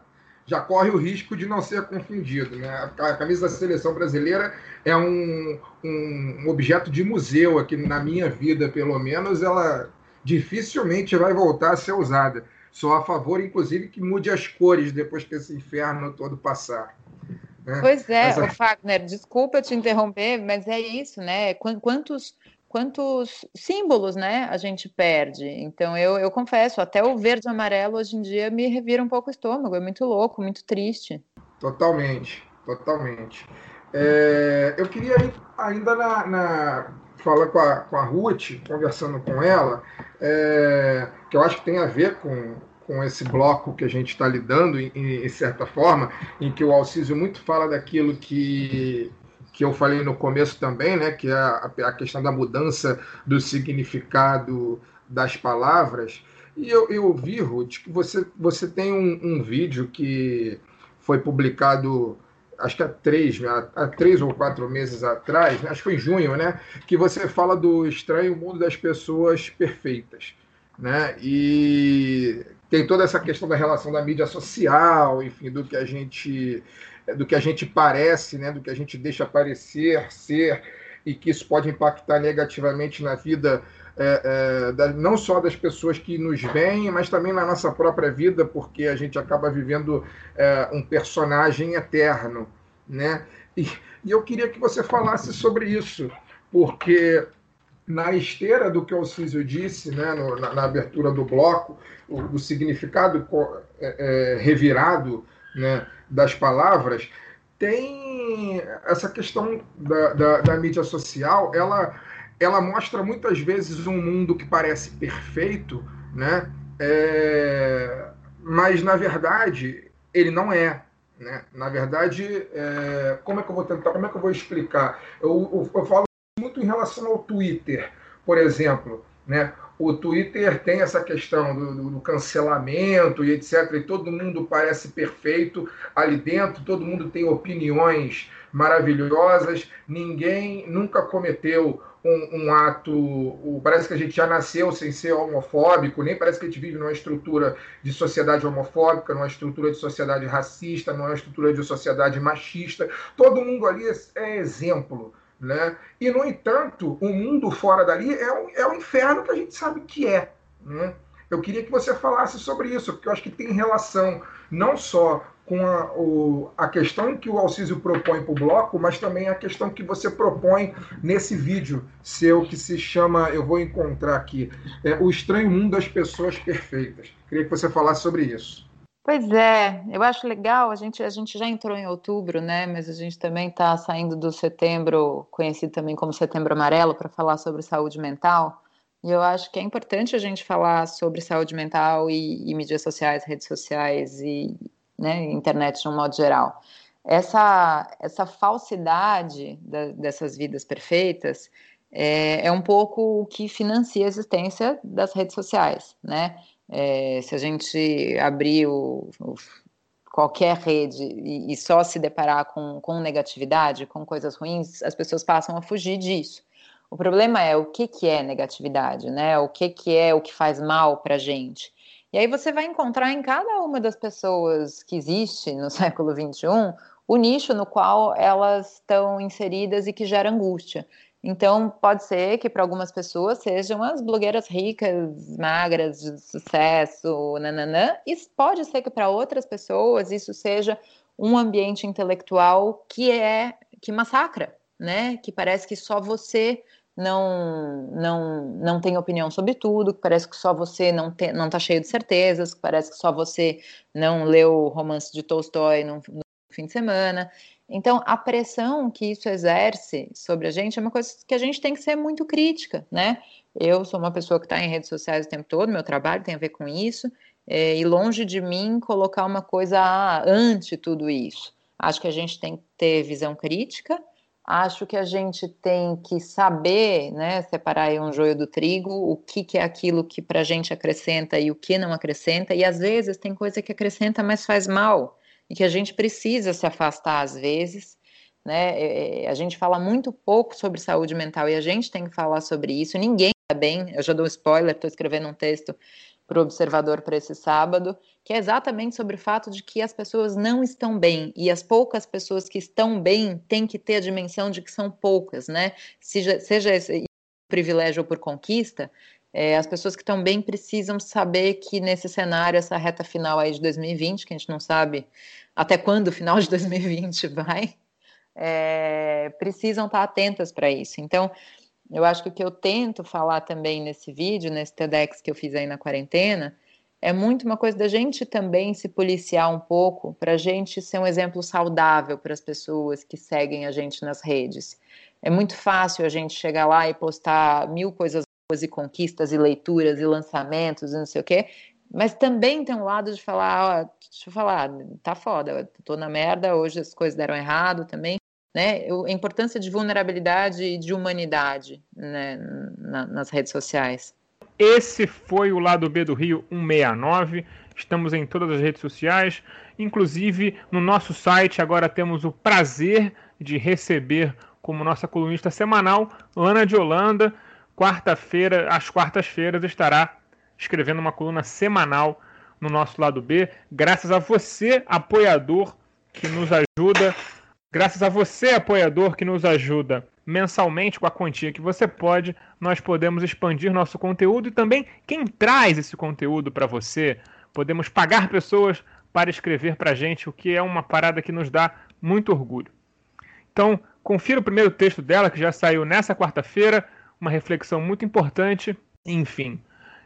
já corre o risco de não ser confundido. Né? A camisa da seleção brasileira é um, um, objeto de museu aqui na minha vida, pelo menos, ela dificilmente vai voltar a ser usada. Sou a favor, inclusive, que mude as cores depois que esse inferno todo passar. Né? Pois é, Essa... Fagner, desculpa te interromper, mas é isso, né? Quantos quantos símbolos né, a gente perde. Então, eu, eu confesso, até o verde e amarelo hoje em dia me revira um pouco o estômago, é muito louco, muito triste. Totalmente, totalmente. É, eu queria ainda na, na falar com a, com a Ruth, conversando com ela, é, que eu acho que tem a ver com, com esse bloco que a gente está lidando, em, em, certa forma, em que o Alcísio muito fala daquilo que que eu falei no começo também, né, que é a, a questão da mudança do significado das palavras. E eu, eu vi, Ruth, que você, você tem um, um vídeo que foi publicado acho que há três, há três ou quatro meses atrás, acho que foi em junho, né? Que você fala do estranho mundo das pessoas perfeitas, né? E tem toda essa questão da relação da mídia social, enfim, do que a gente do que a gente parece, né, do que a gente deixa parecer ser, e que isso pode impactar negativamente na vida é, é, da, não só das pessoas que nos veem, mas também na nossa própria vida, porque a gente acaba vivendo é, um personagem eterno. Né? E, e eu queria que você falasse sobre isso, porque na esteira do que o Alcísio disse, né, no, na, na, abertura do bloco, o, do significado é, é, revirado né, das palavras, tem essa questão da, da, da, mídia social, ela, ela mostra muitas vezes um mundo que parece perfeito, né? É, mas na verdade ele não é. Né? Na verdade, é, como é que eu vou tentar, como é que eu vou explicar? Eu, eu, eu falo muito em relação ao Twitter, por exemplo. Né? O Twitter tem essa questão do, do, cancelamento e etc. E todo mundo parece perfeito ali dentro, todo mundo tem opiniões maravilhosas, ninguém nunca cometeu um, um, ato. Parece que a gente já nasceu sem ser homofóbico, nem parece que a gente vive numa estrutura de sociedade homofóbica, numa estrutura de sociedade racista, numa estrutura de sociedade machista. Todo mundo ali é, é exemplo. Né? E, no entanto, o mundo fora dali é o, é o inferno que a gente sabe que é. Né? Eu queria que você falasse sobre isso, porque eu acho que tem relação não só com a, o, a questão que o Alcísio propõe para o bloco, mas também a questão que você propõe nesse vídeo seu que se chama, eu vou encontrar aqui, é, O Estranho Mundo das Pessoas Perfeitas. Queria que você falasse sobre isso. Pois é, eu acho legal, a gente, a gente já entrou em outubro, né? Mas a gente também está saindo do setembro, conhecido também como setembro amarelo, para falar sobre saúde mental. E eu acho que é importante a gente falar sobre saúde mental e, e mídias sociais, redes sociais e né, internet de um modo geral. Essa, essa falsidade da, dessas vidas perfeitas é, é um pouco o que financia a existência das redes sociais, né? É, se a gente abrir o, o, qualquer rede e, e, só se deparar com, com negatividade, com coisas ruins, as pessoas passam a fugir disso. O problema é o que, que é negatividade, né? O que, que é o que faz mal para a gente. E aí você vai encontrar em cada uma das pessoas que existe no século XXI o nicho no qual elas estão inseridas e que gera angústia. Então, pode ser que para algumas pessoas sejam as blogueiras ricas, magras, de sucesso, nananã, e pode ser que para outras pessoas isso seja um ambiente intelectual que é que massacra, né? Que parece que só você não não não tem opinião sobre tudo, que parece que só você não tem, não está cheio de certezas, que parece que só você não leu o romance de Tolstói no, no fim de semana. Então, a pressão que isso exerce sobre a gente é uma coisa que a gente tem que ser muito crítica, né? Eu sou uma pessoa que está em redes sociais o tempo todo, meu trabalho tem a ver com isso, é, e longe de mim colocar uma coisa ante tudo isso. Acho que a gente tem que ter visão crítica, acho que a gente tem que saber né, separar um joio do trigo, o que, que é aquilo que para a gente acrescenta e o que não acrescenta, e às vezes tem coisa que acrescenta, mas faz mal e que a gente precisa se afastar às vezes. Né? É, é, a gente fala muito pouco sobre saúde mental e a gente tem que falar sobre isso. Ninguém está bem. Eu já dou spoiler, estou escrevendo um texto para o Observador para esse sábado, que é exatamente sobre o fato de que as pessoas não estão bem e as poucas pessoas que estão bem têm que ter a dimensão de que são poucas, né? Seja, seja esse privilégio ou por conquista, é, as pessoas que estão bem precisam saber que nesse cenário, essa reta final aí de 2020, que a gente não sabe até quando o final de 2020 vai, é, precisam estar atentas para isso. Então, eu acho que o que eu tento falar também nesse vídeo, nesse TEDx que eu fiz aí na quarentena, é muito uma coisa da gente também se policiar um pouco, para a gente ser um exemplo saudável para as pessoas que seguem a gente nas redes. É muito fácil a gente chegar lá e postar mil coisas e conquistas e leituras e lançamentos e não sei o quê, mas também tem um lado de falar, ó, deixa eu falar, tá foda, tô na merda, hoje as coisas deram errado também, né? A importância de vulnerabilidade e de humanidade né, na, nas redes sociais. Esse foi o lado B do Rio 169. Estamos em todas as redes sociais, inclusive no nosso site. Agora temos o prazer de receber como nossa colunista semanal Lana de Holanda quarta-feira, às quartas-feiras, estará escrevendo uma coluna semanal no nosso lado B, graças a você, apoiador, que nos ajuda, graças a você, apoiador, que nos ajuda mensalmente com a quantia que você pode, nós podemos expandir nosso conteúdo e também quem traz esse conteúdo para você, podemos pagar pessoas para escrever para a gente, o que é uma parada que nos dá muito orgulho. Então, confira o primeiro texto dela, que já saiu nessa quarta-feira, uma reflexão muito importante. Enfim,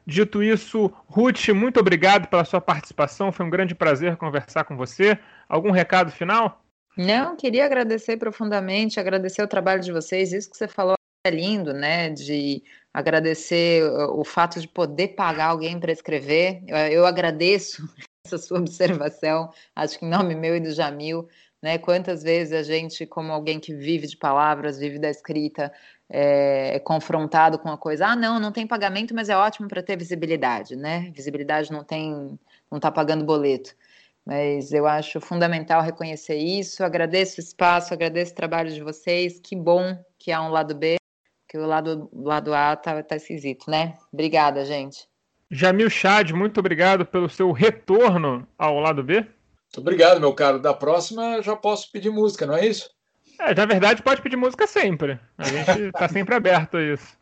dito isso, Ruth, muito obrigado pela sua participação. Foi um grande prazer conversar com você. Algum recado final? Não, queria agradecer profundamente, agradecer o trabalho de vocês. Isso que você falou é lindo, né? De agradecer o fato de poder pagar alguém para escrever. Eu, eu agradeço essa sua observação, acho que em nome meu e do Jamil, né? Quantas vezes a gente, como alguém que vive de palavras, vive da escrita, é, confrontado com a coisa, ah, não, não tem pagamento, mas é ótimo para ter visibilidade, né? Visibilidade não tem, não está pagando boleto. Mas eu acho fundamental reconhecer isso. Agradeço o espaço, agradeço o trabalho de vocês. Que bom que há um lado B, que o lado, lado A tá, tá esquisito, né? Obrigada, gente. Jamil Chad, muito obrigado pelo seu retorno ao lado B. Muito obrigado, meu caro. Da próxima já posso pedir música, não é isso? É, na verdade, pode pedir música sempre. A gente está sempre aberto a isso.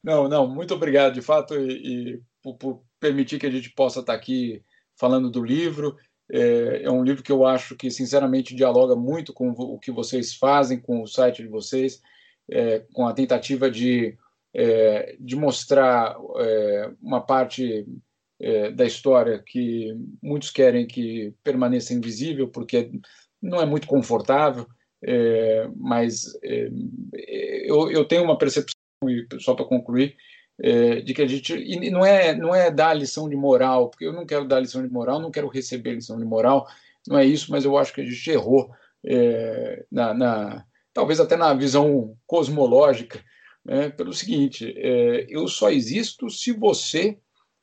Não, não, muito obrigado, de fato, e, e por, por, permitir que a gente possa estar aqui falando do livro. É, é, um livro que eu acho que, sinceramente, dialoga muito com o que vocês fazem, com o site de vocês, é, com a tentativa de, é, de mostrar é, uma parte é, da história que muitos querem que permaneça invisível, porque não é muito confortável. É, mas eu, eu, tenho uma percepção, só para concluir, é, de que a gente. E não é, não é dar lição de moral, porque eu não quero dar lição de moral, não quero receber lição de moral, não é isso, mas eu acho que a gente errou é, na, na, talvez até na visão cosmológica, né, pelo seguinte: é, eu só existo se você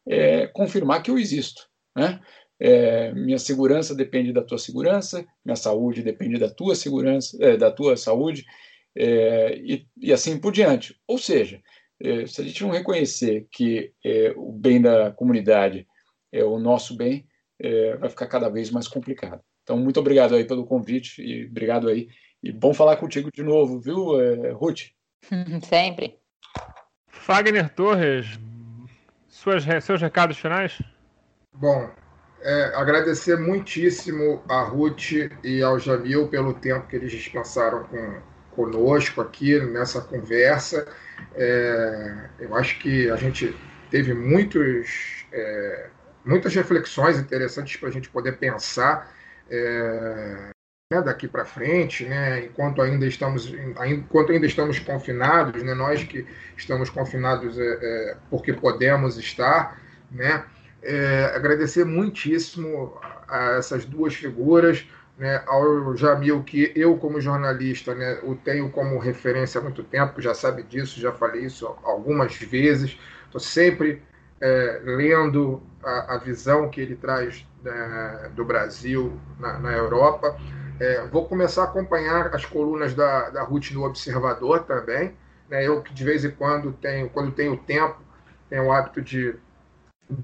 é, confirmar que eu existo. Né? É, minha segurança depende da tua segurança, minha saúde depende da tua segurança, é, da tua saúde, é, e, e, assim por diante. Ou seja, se a gente não reconhecer que é, o bem da comunidade é o nosso bem, é, vai ficar cada vez mais complicado. Então, muito obrigado aí pelo convite e obrigado aí. E bom falar contigo de novo, viu, Ruth? Sempre. Fagner Torres, suas, seus recados finais? Bom, é, agradecer muitíssimo a Ruth e ao Jamil pelo tempo que eles dispensaram com, conosco aqui nessa conversa. É, eu acho que a gente teve muitos, é, muitas reflexões interessantes para a gente poder pensar é, né, daqui para frente, né, enquanto ainda estamos, enquanto ainda estamos confinados, né, nós que estamos confinados é, é, porque podemos estar, né, é, agradecer muitíssimo a essas duas figuras, né, ao Jamil, que eu, como jornalista, né, o tenho como referência há muito tempo, já sabe disso, já falei isso algumas vezes, estou sempre é, lendo a, a, visão que ele traz né, do Brasil na, na Europa. É, vou começar a acompanhar as colunas da, da Ruth no Observador também. Né, eu que de vez em quando tenho, quando tenho tempo, tenho o hábito de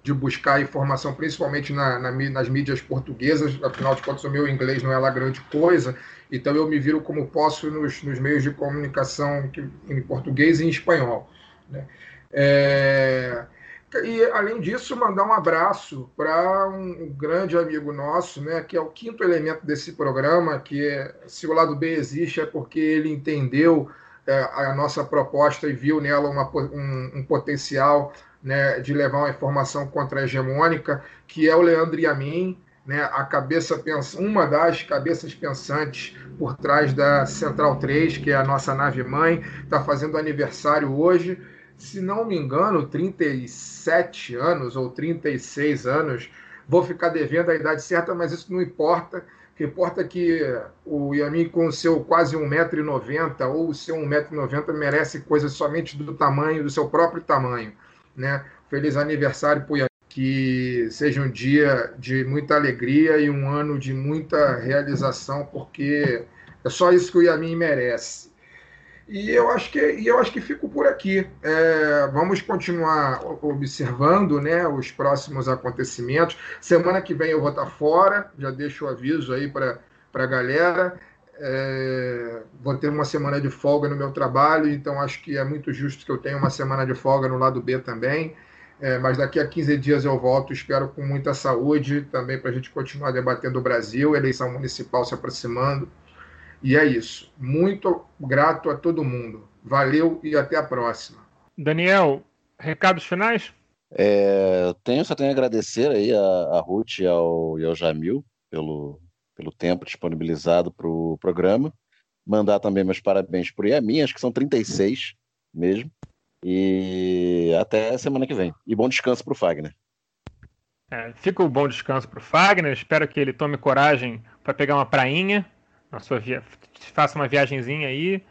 de buscar informação, principalmente na, na, nas mídias portuguesas, afinal de contas o meu inglês não é lá grande coisa, então eu me viro como posso nos, nos meios de comunicação em português e em espanhol. Né? É, e, além disso, mandar um abraço para um, um, grande amigo nosso, né, que é o quinto elemento desse programa, que é, se o lado B existe é porque ele entendeu é, a nossa proposta e viu nela uma, um, um potencial né, de levar uma informação contra-hegemônica, que é o Leandro Yamin, né, a cabeça uma das cabeças pensantes por trás da Central 3, que é a nossa nave mãe, está fazendo aniversário hoje, se não me engano, 37 anos ou 36 anos. Vou ficar devendo a idade certa, mas isso não importa. O que importa é que o Yamin, com o seu quase 1,90m ou seu 1,90m, merece coisas somente do tamanho, do seu próprio tamanho né? Feliz aniversário para que seja um dia de muita alegria e um ano de muita realização, porque é só isso que o Yamin merece. E eu acho que, e eu acho que fico por aqui. É, vamos continuar observando né, os próximos acontecimentos. Semana que vem eu vou estar fora, já deixo o aviso aí para a galera. É, vou ter uma semana de folga no meu trabalho, então acho que é muito justo que eu tenha uma semana de folga no lado B também. É, mas daqui a 15 dias eu volto, espero com muita saúde também para a gente continuar debatendo o Brasil, eleição municipal se aproximando. E é isso. Muito grato a todo mundo. Valeu e até a próxima. Daniel, recados finais? É, tenho, só tenho a agradecer aí a, a Ruth e ao, e ao Jamil pelo, pelo tempo disponibilizado para o programa. Mandar também meus parabéns para o Yamin, acho que são 36 mesmo. E até semana que vem. E bom descanso para o Fagner. É, fica o bom descanso para o Fagner. Espero que ele tome coragem para pegar uma prainha. Na sua via... Faça uma viagemzinha aí.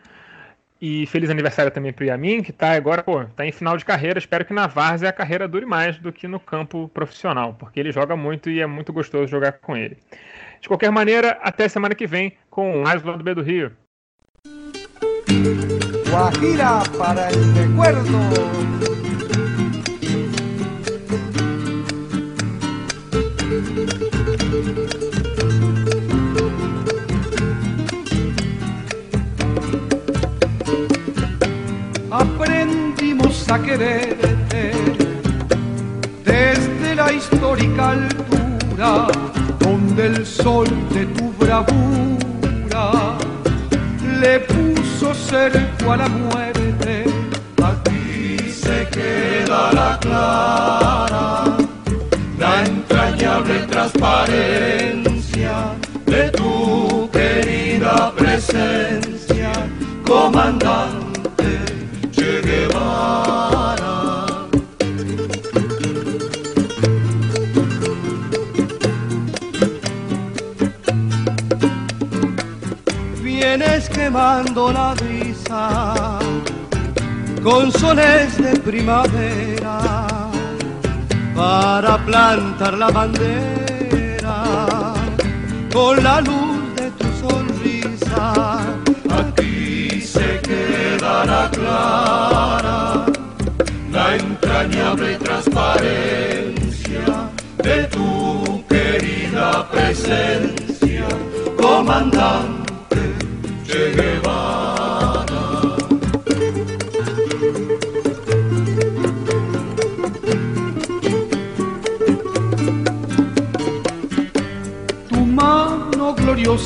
E feliz aniversário também para o Yamin, que está agora, pô, tá em final de carreira. Espero que na Várzea a carreira dure mais do que no campo profissional, porque ele joga muito e é muito gostoso jogar com ele. De qualquer maneira, até semana que vem com mais do lado B do Rio. Guajira para el recuerdo. aprendimos a quererte desde la histórica altura del sol de tu bravura le puso cerco a la muerte. Aquí se queda la clara, la entrañable transparencia la brisa con soles de primavera para plantar la bandera con la luz de tu sonrisa. Aquí se quedará clara la entrañable transparencia de tu querida presencia, comandante